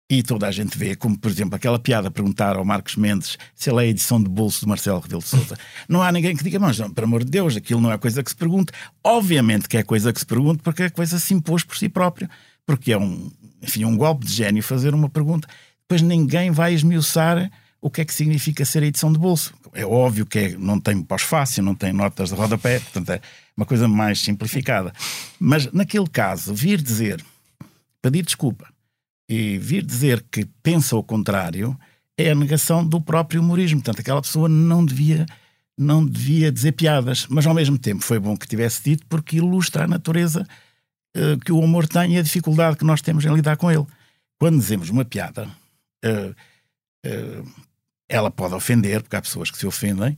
e toda a gente vê, como por exemplo aquela piada perguntar ao Marcos Mendes se ele é a edição de bolso do Marcelo Rebelo de Sousa. Não há ninguém que diga, mas não, pelo amor de Deus, aquilo não é coisa que se pergunte. Obviamente que é coisa que se pergunte porque é coisa que se impôs por si próprio. Porque é um, enfim, um golpe de gênio fazer uma pergunta. Depois ninguém vai esmiuçar o que é que significa ser a edição de bolso. É óbvio que é, não tem pós-fácil, não tem notas de rodapé, portanto é uma coisa mais simplificada. Mas naquele caso, vir dizer, pedir desculpa e vir dizer que pensa o contrário é a negação do próprio humorismo. Portanto, aquela pessoa não devia, não devia dizer piadas, mas ao mesmo tempo foi bom que tivesse dito porque ilustra a natureza uh, que o humor tem e a dificuldade que nós temos em lidar com ele. Quando dizemos uma piada, uh, ela pode ofender, porque há pessoas que se ofendem,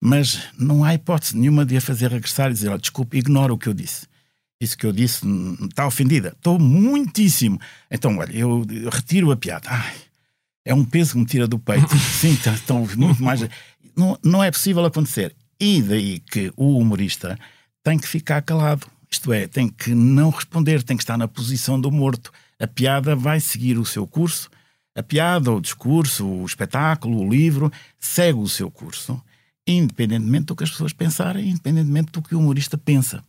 mas não há hipótese nenhuma de a fazer regressar e dizer: oh, desculpe, ignora o que eu disse. Isso que eu disse está ofendida. Estou muitíssimo. Então, olha, eu, eu retiro a piada. Ai, é um peso que me tira do peito. Sim, estão tá, muito mais. Não, não é possível acontecer. E daí que o humorista tem que ficar calado. Isto é, tem que não responder, tem que estar na posição do morto. A piada vai seguir o seu curso. A piada, o discurso, o espetáculo, o livro, segue o seu curso, independentemente do que as pessoas pensarem, independentemente do que o humorista pensa.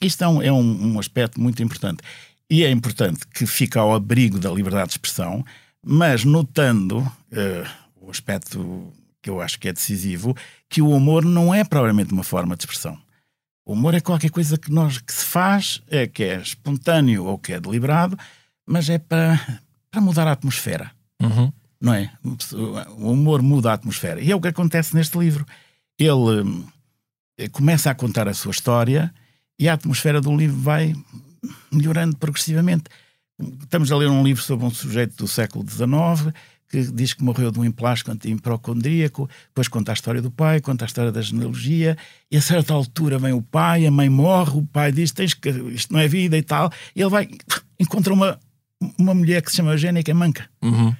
Isto é, um, é um, aspecto muito importante. E é importante que fique ao abrigo da liberdade de expressão, mas notando uh, o aspecto que eu acho que é decisivo, que o humor não é propriamente uma forma de expressão. O humor é qualquer coisa que, nós, que se faz, é que é espontâneo ou que é deliberado, mas é para, para mudar a atmosfera. Uhum. Não é? O humor muda a atmosfera. E é o que acontece neste livro. Ele eh, começa a contar a sua história e a atmosfera do livro vai melhorando progressivamente. Estamos a ler um livro sobre um sujeito do século XIX que diz que morreu de um emplasto anti-improcondríaco, depois conta a história do pai, conta a história da genealogia, e a certa altura vem o pai, a mãe morre, o pai diz Tens que, isto não é vida e tal, e ele vai, encontra uma, uma mulher que se chama Eugénia que é manca. Uhum.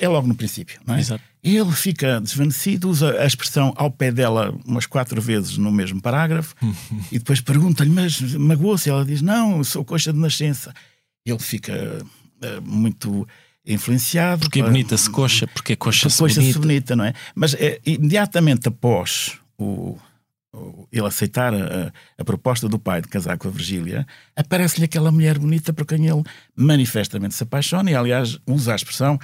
É logo no princípio, não é? Exato. Ele fica desvanecido, usa a expressão ao pé dela umas quatro vezes no mesmo parágrafo e depois pergunta-lhe, mas magoou-se? Ela diz, não, sou coxa de nascença. Ele fica uh, muito influenciado. Porque é bonita-se coxa, porque é coxa-se coxa bonita. bonita, não é? Mas é, imediatamente após o, o, ele aceitar a, a, proposta do pai de casar com a Virgília, aparece-lhe aquela mulher bonita por quem ele manifestamente se apaixona e, aliás, usa a expressão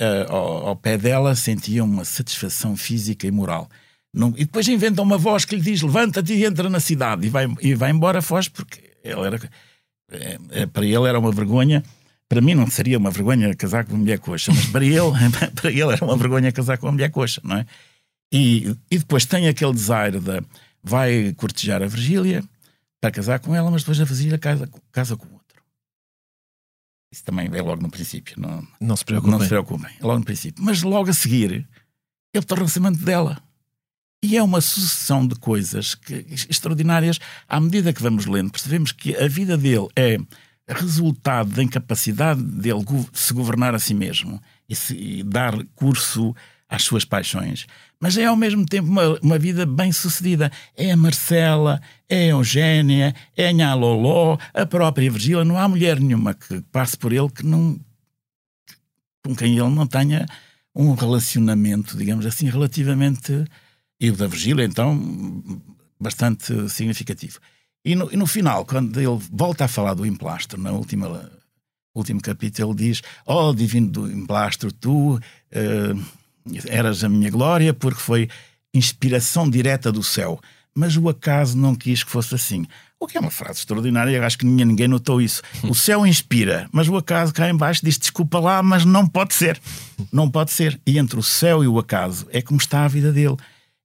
uh, ao, ao, pé dela sentia uma satisfação física e moral. Não, e depois inventa uma voz que lhe diz: levanta-te e entra na cidade. E vai, e vai embora, foge, porque ele era, é, para ele era uma vergonha. Para mim não seria uma vergonha casar com uma mulher coxa, mas para ele, para ele era uma vergonha casar com uma mulher coxa, não é? E, e depois tem aquele desaire de vai cortejar a Virgília para casar com ela, mas depois a Virgília casa, casa com isso também é logo no princípio. Não, não se preocupem. Não se preocupem, é logo no princípio. Mas logo a seguir, ele torna-se amante dela. E é uma sucessão de coisas que, extraordinárias. À medida que vamos lendo, percebemos que a vida dele é resultado da incapacidade dele se governar a si mesmo e, se, e dar curso às suas paixões, mas é ao mesmo tempo uma, uma vida bem sucedida. É a Marcela, é a Eugénia, é a Nha Loló, a própria Virgília. Não há mulher nenhuma que passe por ele que não. com quem ele não tenha um relacionamento, digamos assim, relativamente. E o da Virgília, então, bastante significativo. E no, e no, final, quando ele volta a falar do emplastro, última último capítulo, ele diz: Oh, divino do emplastro, tu. Uh, eras a minha glória porque foi inspiração direta do céu. mas o acaso não quis que fosse assim. O que é uma frase extraordinária, acho que ninguém, ninguém notou isso. O céu inspira, mas o acaso cá embaixo diz desculpa lá, mas não pode ser. Não pode ser. E entre o céu e o acaso é como está a vida dele.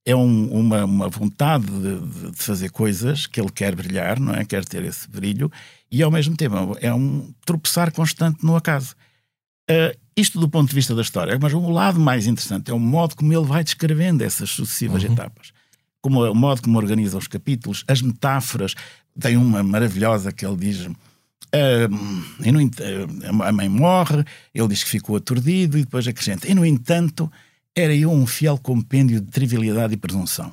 É um, uma, uma vontade de, de, fazer coisas que ele quer brilhar, não é? Quer ter esse brilho, e ao mesmo tempo é um tropeçar constante no acaso. Uh, isto do ponto de vista da história, mas o lado mais interessante é o modo como ele vai descrevendo essas sucessivas uhum. etapas. Como, o modo como organiza os capítulos, as metáforas. Tem uma maravilhosa que ele diz. Uh, a mãe morre, ele diz que ficou aturdido e depois acrescenta: E no entanto, era eu um fiel compêndio de trivialidade e presunção.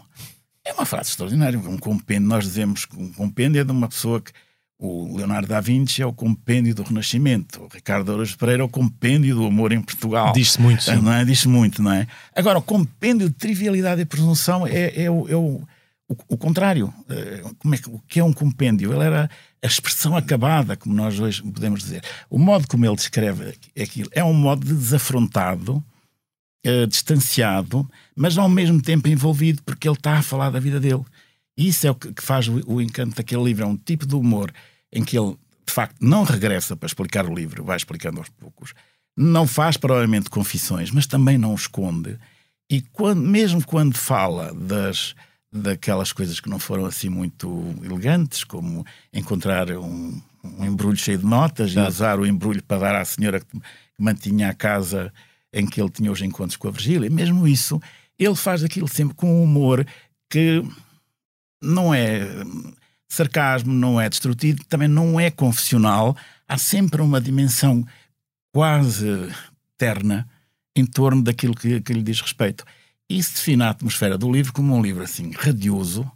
É uma frase extraordinária. Um compêndio, nós dizemos que um compêndio é de uma pessoa que o Leonardo da Vinci é o compêndio do Renascimento. O Ricardo Ouros Pereira é o compêndio do amor em Portugal. Diz-se muito, sim. Não é? Diz-se muito, não é? Agora, o compêndio de trivialidade e presunção é, é, o, é o, o, o, contrário. Eh, como é que, o que é um compêndio? Ele era a expressão acabada, como nós hoje podemos dizer. O modo como ele descreve aquilo é um modo de desafrontado, uh, distanciado, mas ao mesmo tempo envolvido, porque ele está a falar da vida dele. E isso é o que faz o, o encanto daquele livro. É um tipo de humor em que ele, de facto, não regressa para explicar o livro, vai explicando aos poucos. Não faz provavelmente confissões, mas também não esconde. E quando, mesmo quando fala das, daquelas coisas que não foram assim muito elegantes, como encontrar um, um embrulho cheio de notas e usar o embrulho para dar à senhora que mantinha a casa em que ele tinha os encontros com a Virgília, mesmo isso, ele faz aquilo sempre com um humor que não é sarcasmo, não é destrutivo, também não é confessional. Há sempre uma dimensão quase terna em torno daquilo que, que lhe diz respeito. Isso define a atmosfera do livro como um livro assim radioso,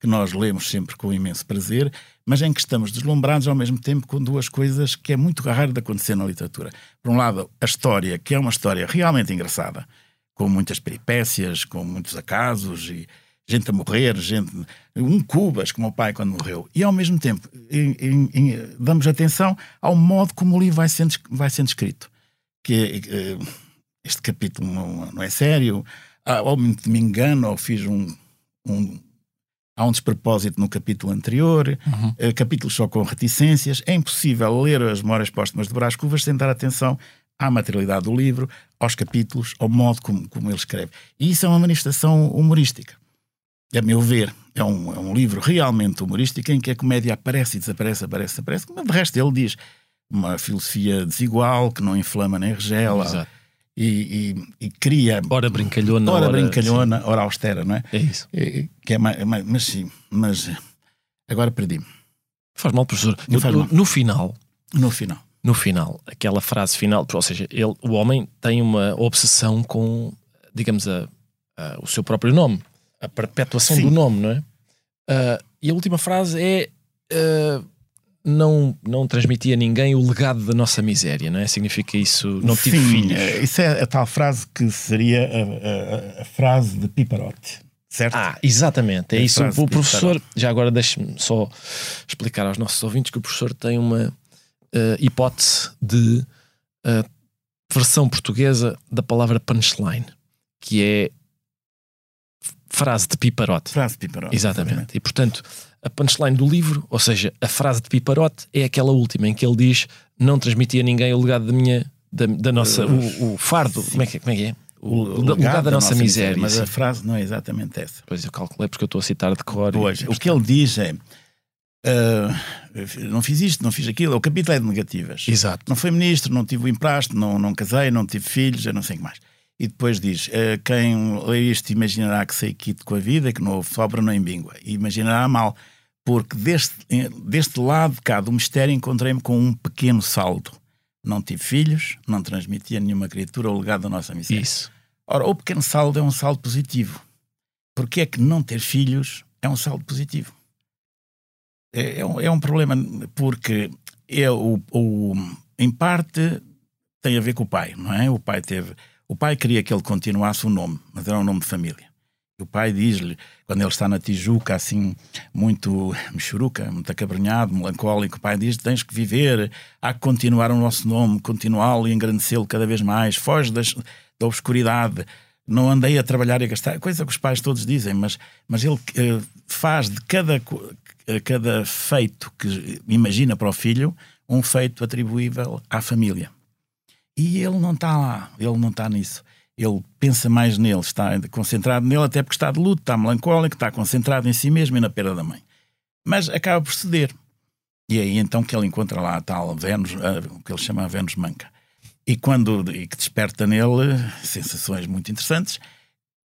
que nós lemos sempre com imenso prazer, mas em que estamos deslumbrados ao mesmo tempo com duas coisas que é muito raro de acontecer na literatura. Por um lado, a história, que é uma história realmente engraçada, com muitas peripécias, com muitos acasos e, gente a morrer, gente. Um Cubas, como o pai quando morreu. E ao mesmo tempo em, em, em, damos atenção ao modo como o livro vai sendo, vai sendo escrito. Que eh, este capítulo não, não é sério. Ah, ou me engano, ou fiz um, um há um despropósito no capítulo anterior, uhum. uh, capítulos só com reticências. É impossível ler as Memórias Póstumas de Brás Cubas sem dar atenção à materialidade do livro, aos capítulos, ao modo como, como ele escreve. E isso é uma manifestação humorística a meu ver, é um, é um livro realmente humorístico em que a comédia aparece e desaparece, aparece, desaparece. Como de resto ele diz, uma filosofia desigual que não inflama nem regela. E, e, e, cria. Ora brincalhona, ora, ora brincalhona, sim. ora austera, não é? É isso. É, que é mais, mas sim, mas agora perdi-me. Faz mal, professor. No, faz mal. no final. No final. No final, aquela frase final, ou seja, ele, o homem tem uma obsessão com, digamos, a, a o seu próprio nome a perpetuação Sim. do nome, não é? Uh, e a última frase é uh, não, não transmitir a ninguém o legado da nossa miséria, não é? Significa isso, não tive Sim, filhos. É, isso é a tal frase que seria a, a, a frase de Piparote. Certo? Ah, exatamente, é, é isso. O professor, já agora deixe-me só explicar aos nossos ouvintes que o professor tem uma uh, hipótese de versão portuguesa da palavra punchline, que é frase de piparote. Frase de piparote. Exatamente. exatamente. E portanto, a punchline do livro, ou seja, a frase de piparote, é aquela última em que ele diz: Não transmiti a ninguém o legado da minha, da, da nossa, o, o, fardo, como é que, como é, que é? O, o, legado, legado da, nossa, nossa miséria. miséria mas sim. a frase não é exatamente essa. Pois eu calculei porque eu estou a citar de cor. Pois, o que ele diz é. Uh, não fiz isto, não fiz aquilo. O capítulo é de negativas. Exato. Não fui ministro, não tive o empréstimo, não, não casei, não tive filhos, eu não sei o que mais. E depois diz: uh, quem lê isto imaginará que sei quito com a vida, que não houve sobra nem bíngua. E imaginará mal, porque deste, deste lado de cá do mistério encontrei-me com um pequeno saldo. Não tive filhos, não transmitia nenhuma criatura o legado da nossa missão. Isso. Ora, o pequeno saldo é um saldo positivo. Porque é que não ter filhos é um saldo positivo? É, é, um, é um, problema porque é o, o, em parte tem a ver com o pai, não é? O pai teve o pai queria que ele continuasse o nome, mas era um nome de família. O pai diz-lhe, quando ele está na Tijuca, assim, muito mexuruca, muito acabrinhado, melancólico, o pai diz: tens que viver, há que continuar o nosso nome, continuá-lo e engrandecê-lo cada vez mais, foge das, da obscuridade. Não andei a trabalhar e a gastar, coisa que os pais todos dizem, mas, mas ele uh, faz de cada, cada feito que imagina para o filho um feito atribuível à família. E ele não está lá, ele não está nisso. Ele pensa mais nele, está concentrado nele, até porque está de luto, está melancólico, está concentrado em si mesmo e na perda da mãe. Mas acaba por ceder. E é aí então que ele encontra lá a tal Vênus, o que ele chama a Vênus Manca. E quando e que desperta nele sensações muito interessantes,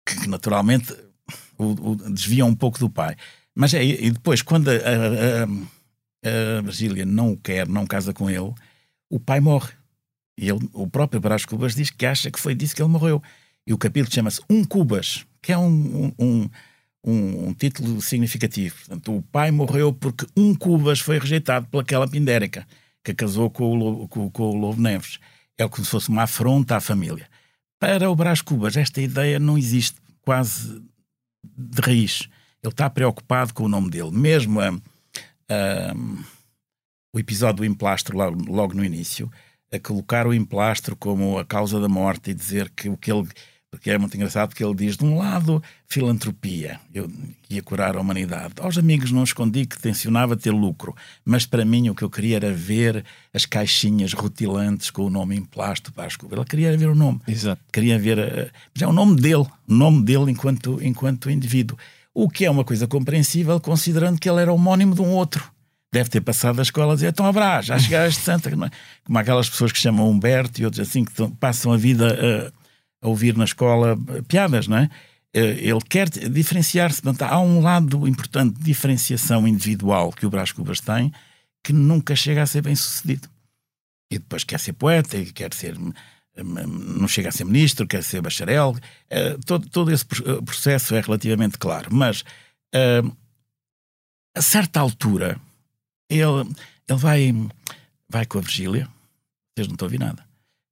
que naturalmente o, o desviam um pouco do pai. Mas é, e depois, quando a, a, a, Virgília não o quer, não casa com ele, o pai morre. E ele, o próprio Brás Cubas diz que acha que foi disso que ele morreu. E o capítulo chama-se Um Cubas, que é um, um, um, um, título significativo. Portanto, o pai morreu porque um Cubas foi rejeitado pelaquela pindérica que casou com o, Lobo, com, com o Lobo Neves. É como se fosse uma afronta à família. Para o Brás Cubas, esta ideia não existe quase de raiz. Ele está preocupado com o nome dele. Mesmo a, a, o episódio do emplastro, logo, logo no início, a colocar o emplastro como a causa da morte e dizer que o que ele porque é muito engraçado porque ele diz, de um lado, filantropia, eu ia curar a humanidade. Aos amigos não escondi que tencionava ter lucro, mas para mim o que eu queria era ver as caixinhas rutilantes com o nome em plástico para as Ele queria ver o nome. Exato. Queria ver. Uh, mas é o nome dele, o nome dele enquanto, enquanto indivíduo. O que é uma coisa compreensível, considerando que ele era homónimo de um outro deve ter passado da escola a dizer então abraço, já chegaste Santa, como aquelas pessoas que chamam Humberto e outros assim, que passam a vida a ouvir na escola piadas, não é? Eh, ele quer diferenciar-se. Há um lado importante de diferenciação individual que o Brás Cubas tem que nunca chega a ser bem sucedido. E depois quer ser poeta, quer ser. Hum, hum, não chega a ser ministro, quer ser bacharel. Eh, todo, todo esse eh, processo é relativamente claro. Mas a certa altura ele, ele vai, vai com a Virgília. Vocês não estão a ouvir nada.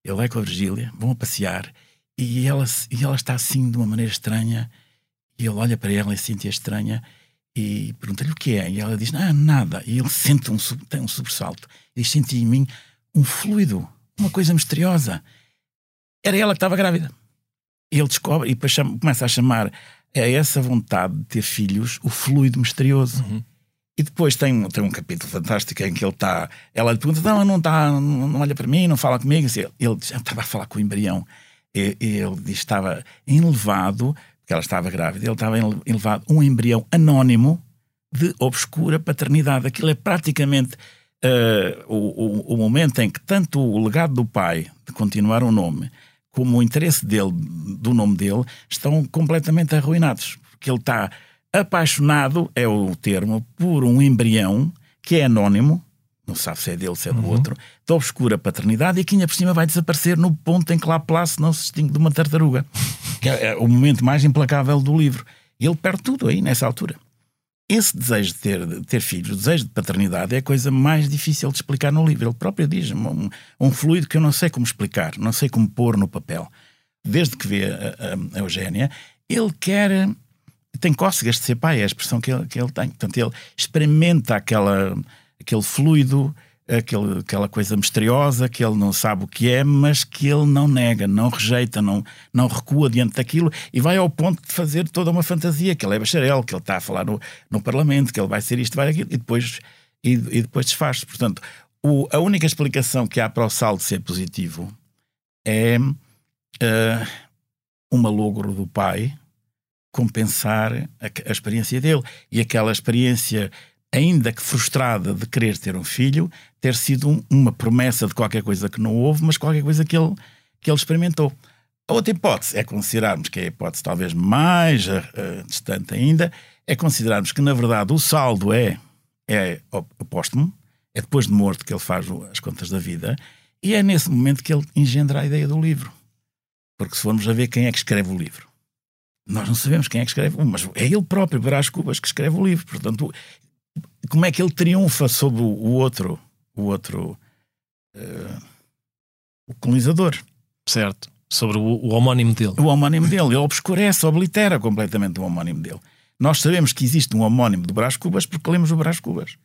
Ele vai com a Virgília, vão a passear e ela, e ela está assim de uma maneira estranha. E ele olha para ela e sente-a estranha e pergunta-lhe o que é. E ela diz: Ah, nada. E ele sente um, tem um sobressalto. E diz: Senti em mim um fluido, uma coisa misteriosa. Era ela que estava grávida. E ele descobre e chama, começa a chamar a essa vontade de ter filhos o fluido misterioso. Uhum. E depois tem, tem um capítulo fantástico em que ele está. Ela lhe pergunta: Não, não está, não, não olha para mim, não fala comigo. Ele, ele diz: Estava a falar com o embrião ele estava enlevado, porque ela estava grávida, ele estava enlevado um embrião anónimo de obscura paternidade. Aquilo é praticamente uh, o, o, o, momento em que tanto o legado do pai de continuar o nome, como o interesse dele, do nome dele, estão completamente arruinados. Porque ele está apaixonado, é o termo, por um embrião que é anónimo, não sabe se é dele, se é do uhum. outro, da obscura paternidade e que ainda por cima vai desaparecer no ponto em que lá Laplace não se distingue de uma tartaruga. que é, o momento mais implacável do livro. Ele perde tudo aí, nessa altura. Esse desejo de ter, de ter filhos, o desejo de paternidade, é a coisa mais difícil de explicar no livro. Ele próprio diz um, um fluido que eu não sei como explicar, não sei como pôr no papel. Desde que vê a, a, a Eugénia, ele quer. Tem cócegas de ser pai, é a expressão que ele, que ele tem. Portanto, ele experimenta aquela aquele fluido, aquele, aquela coisa misteriosa que ele não sabe o que é, mas que ele não nega, não rejeita, não, não recua diante daquilo e vai ao ponto de fazer toda uma fantasia, que ele é bacharel, que ele está a falar no, no Parlamento, que ele vai ser isto, vai aquilo, e depois, e, e depois desfaz. Portanto, o, a única explicação que há para o saldo ser positivo é uh, um malogro do pai compensar a, a experiência dele. E aquela experiência ainda que frustrada de querer ter um filho, ter sido um, uma promessa de qualquer coisa que não houve, mas qualquer coisa que ele, que ele experimentou. A outra hipótese é considerarmos, que é a hipótese talvez mais uh, distante ainda, é considerarmos que na verdade o saldo é, é apóstomo, é depois de morto que ele faz as contas da vida, e é nesse momento que ele engendra a ideia do livro. Porque se formos a ver quem é que escreve o livro, nós não sabemos quem é que escreve, mas é ele próprio, Brás Cubas, que escreve o livro. Portanto, como é que ele triunfa sobre o outro, o outro uh, o colonizador. Certo. Sobre o, o homónimo dele. O homónimo dele. Ele obscurece, oblitera completamente o homónimo dele. Nós sabemos que existe um homónimo do Brás Cubas porque lemos o Brás Cubas.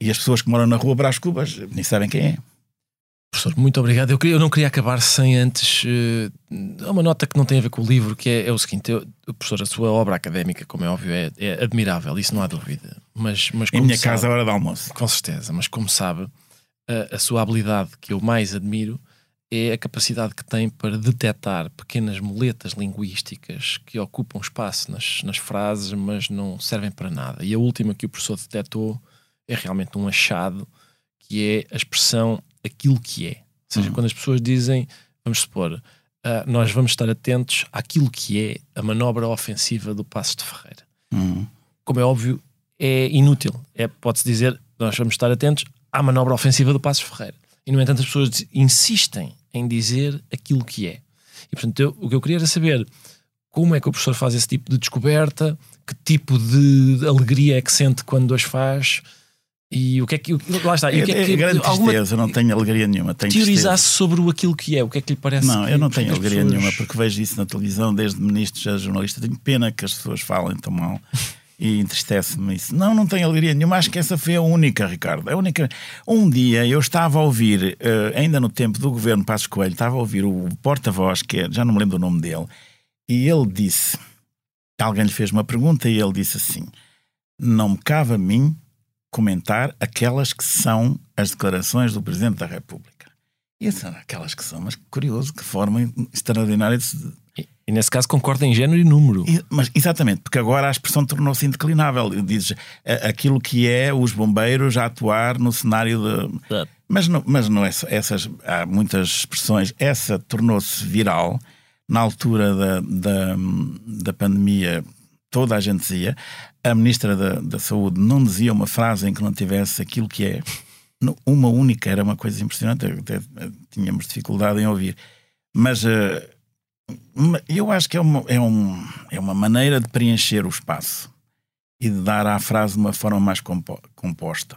E as pessoas que moram na rua Brás Cubas nem sabem quem é. Professor, muito obrigado. Eu, queria- eu não queria acabar sem antes uh, uma nota que não tem a ver com o livro, que é, é o seguinte: eu, professor, a sua obra académica, como é óbvio, é, é admirável, isso não há dúvida. Mas, mas Em minha sabe- casa, é hora de almoço. Com certeza, mas como sabe, a, a sua habilidade que eu mais admiro é a capacidade que tem para detectar pequenas moletas linguísticas que ocupam espaço nas, nas frases, mas não servem para nada. E a última que o professor detectou é realmente um achado, que é a expressão aquilo que é. Ou seja, Uhum. quando as pessoas dizem, vamos supor, ah, nós vamos estar atentos àquilo que é a manobra ofensiva do Passo de Ferreira Hum. como é óbvio, é inútil. É, Pode-se dizer, nós vamos estar atentos à manobra ofensiva do Passos Ferreira. E, no entanto, as pessoas insistem em dizer aquilo que é. E, portanto, eu- o que eu queria era saber como é que o professor faz esse tipo de descoberta, que tipo de alegria é que sente quando as faz e o que é que. Lá está. E o que é É- que é grande alguma tristeza, eu não tenho alegria nenhuma. Tenho teorizasse sobre o aquilo que é, o que é que lhe parece Não, que- eu não é tenho alegria pessoas- nenhuma, porque vejo isso na televisão, desde ministros a jornalistas. Tenho pena que as pessoas falem tão mal e entristece-me isso. Não, não tenho alegria nenhuma. Acho que essa foi a única, Ricardo. A única. Um dia eu estava a ouvir, eh, ainda no tempo do governo Passos Coelho, estava a ouvir o porta-voz, que é, já não me lembro o nome dele, e ele disse: alguém lhe fez uma pergunta e ele disse assim: Não me cabe a mim comentar aquelas que são as declarações do Presidente da República. E são aquelas que são, mas curioso, que forma extraordinária de E, nesse caso concorda em género e número. Mas exatamente, porque agora a expressão tornou-se indeclinável. Dizes aquilo que é os bombeiros a atuar no cenário de. Mas não, mas não é só essas. Há muitas expressões. Essa tornou-se viral na altura da, da, da pandemia. Toda a gente dizia. A ministra da, da Saúde não dizia uma frase em que não tivesse aquilo que é. Uma única era uma coisa impressionante. Até, eh, tínhamos dificuldade em ouvir. Mas eh, eu acho que é uma, é, um, é uma maneira de preencher o espaço e de dar à frase uma forma mais compo- composta.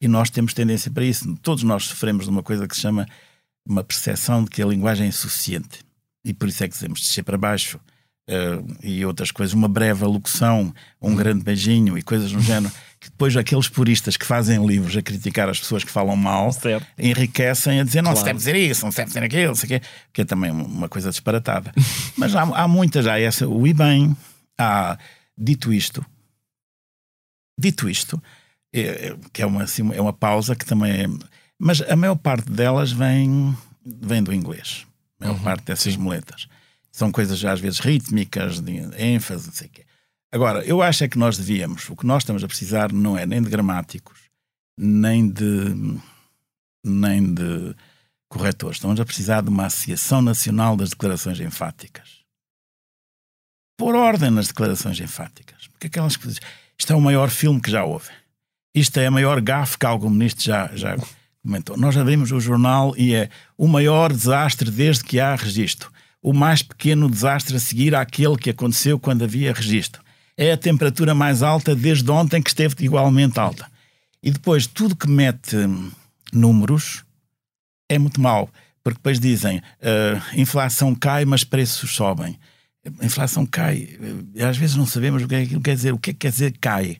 E nós temos tendência para isso. Todos nós sofremos de uma coisa que se chama uma percepção de que a linguagem é insuficiente. E por isso é que dizemos descer para baixo eh, e outras coisas. Uma breve alocução, um grande beijinho e coisas no género. Que depois aqueles puristas que fazem livros a criticar as pessoas que falam mal Certo. enriquecem a dizer não se Claro. deve dizer isso, não se deve dizer aquilo, não sei quê, que é também uma coisa disparatada. Mas há, há muitas, há essa, o e bem, há dito isto, dito isto, é, é, que é uma, assim, é uma pausa que também é. Mas a maior parte delas vem, vem do inglês. A maior parte dessas moletas. São coisas já às vezes rítmicas, de ênfase, não sei o quê. Agora, eu acho é que nós devíamos, o que nós estamos a precisar não é nem de gramáticos, nem de nem de corretores. Estamos a precisar de uma Associação Nacional das Declarações Enfáticas. Por ordem nas declarações enfáticas. Porque aquelas coisas. Isto é o maior filme que já houve. Isto é a maior gafe que algum ministro já, já comentou. Nós abrimos o jornal e é o maior desastre desde que há registro. O mais pequeno desastre a seguir àquele que aconteceu quando havia registro. É a temperatura mais alta desde ontem que esteve igualmente alta. E depois, tudo que mete hum, números é muito mau, porque depois dizem ah, inflação cai, mas preços sobem. A inflação cai, eh, às vezes não sabemos o que é que quer dizer. O que é que quer dizer cai?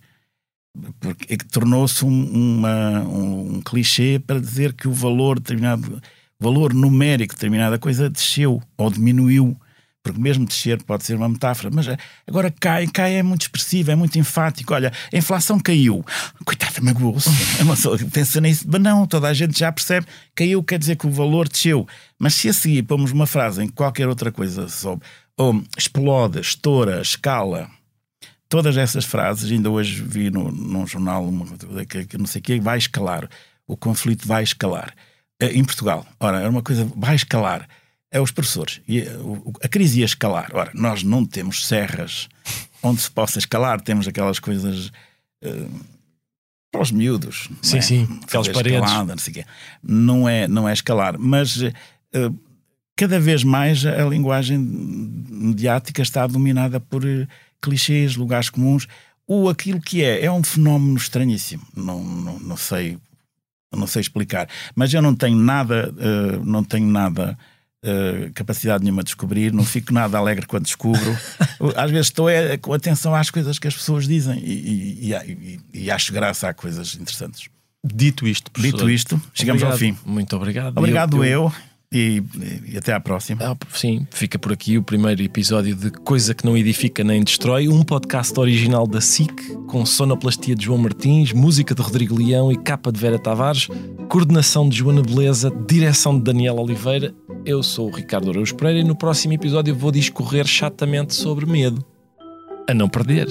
Porque é tornou-se um, um- um clichê para dizer que o valor determinado, valor numérico de determinada coisa desceu ou diminuiu. Porque mesmo descer pode ser uma metáfora, mas eh, agora cai, cai é muito expressivo, é muito enfático. Olha, a inflação caiu. Coitado, magoou-se. É uma pessoa que pensa nisso, mas não, toda a gente já percebe. Caiu quer dizer que o valor desceu. Mas se a seguir pomos uma frase em que qualquer outra coisa soube, ou explode, estoura, escala, todas essas frases, ainda hoje vi no, num jornal uma, que, que não sei o que, vai escalar. O conflito vai escalar. Eh, Em Portugal, ora, era uma coisa, vai escalar. É os professores. E, eh, a crise ia escalar. Ora, nós não temos serras onde se possa escalar, temos aquelas coisas eh, para os miúdos. não Sim, é? sim, aquelas paredes. escalada, não, sei quê. não é Não é escalar, mas eh, cada vez mais a linguagem mediática está dominada por clichês, lugares comuns. O aquilo que é, é um fenómeno estranhíssimo. Não, não, não sei não sei explicar, mas eu não tenho nada, eh, não tenho nada eh, capacidade nenhuma de descobrir, não fico nada alegre quando descubro. Às vezes estou é, com atenção às coisas que as pessoas dizem e, e- e- e- acho graça a coisas interessantes. Dito isto, professor, Dito isto, chegamos ao obrigado. fim. Muito obrigado. Obrigado Eu- eu, e, e até à próxima. Ah, sim, fica por aqui o primeiro episódio de Coisa que não edifica nem destrói, um podcast original da SIC, com sonoplastia de João Martins, música de Rodrigo Leão e capa de Vera Tavares, coordenação de Joana Beleza, direção de Daniel Oliveira. Eu sou o Ricardo Araújo Pereira e no próximo episódio vou discorrer chatamente sobre medo. A não perder.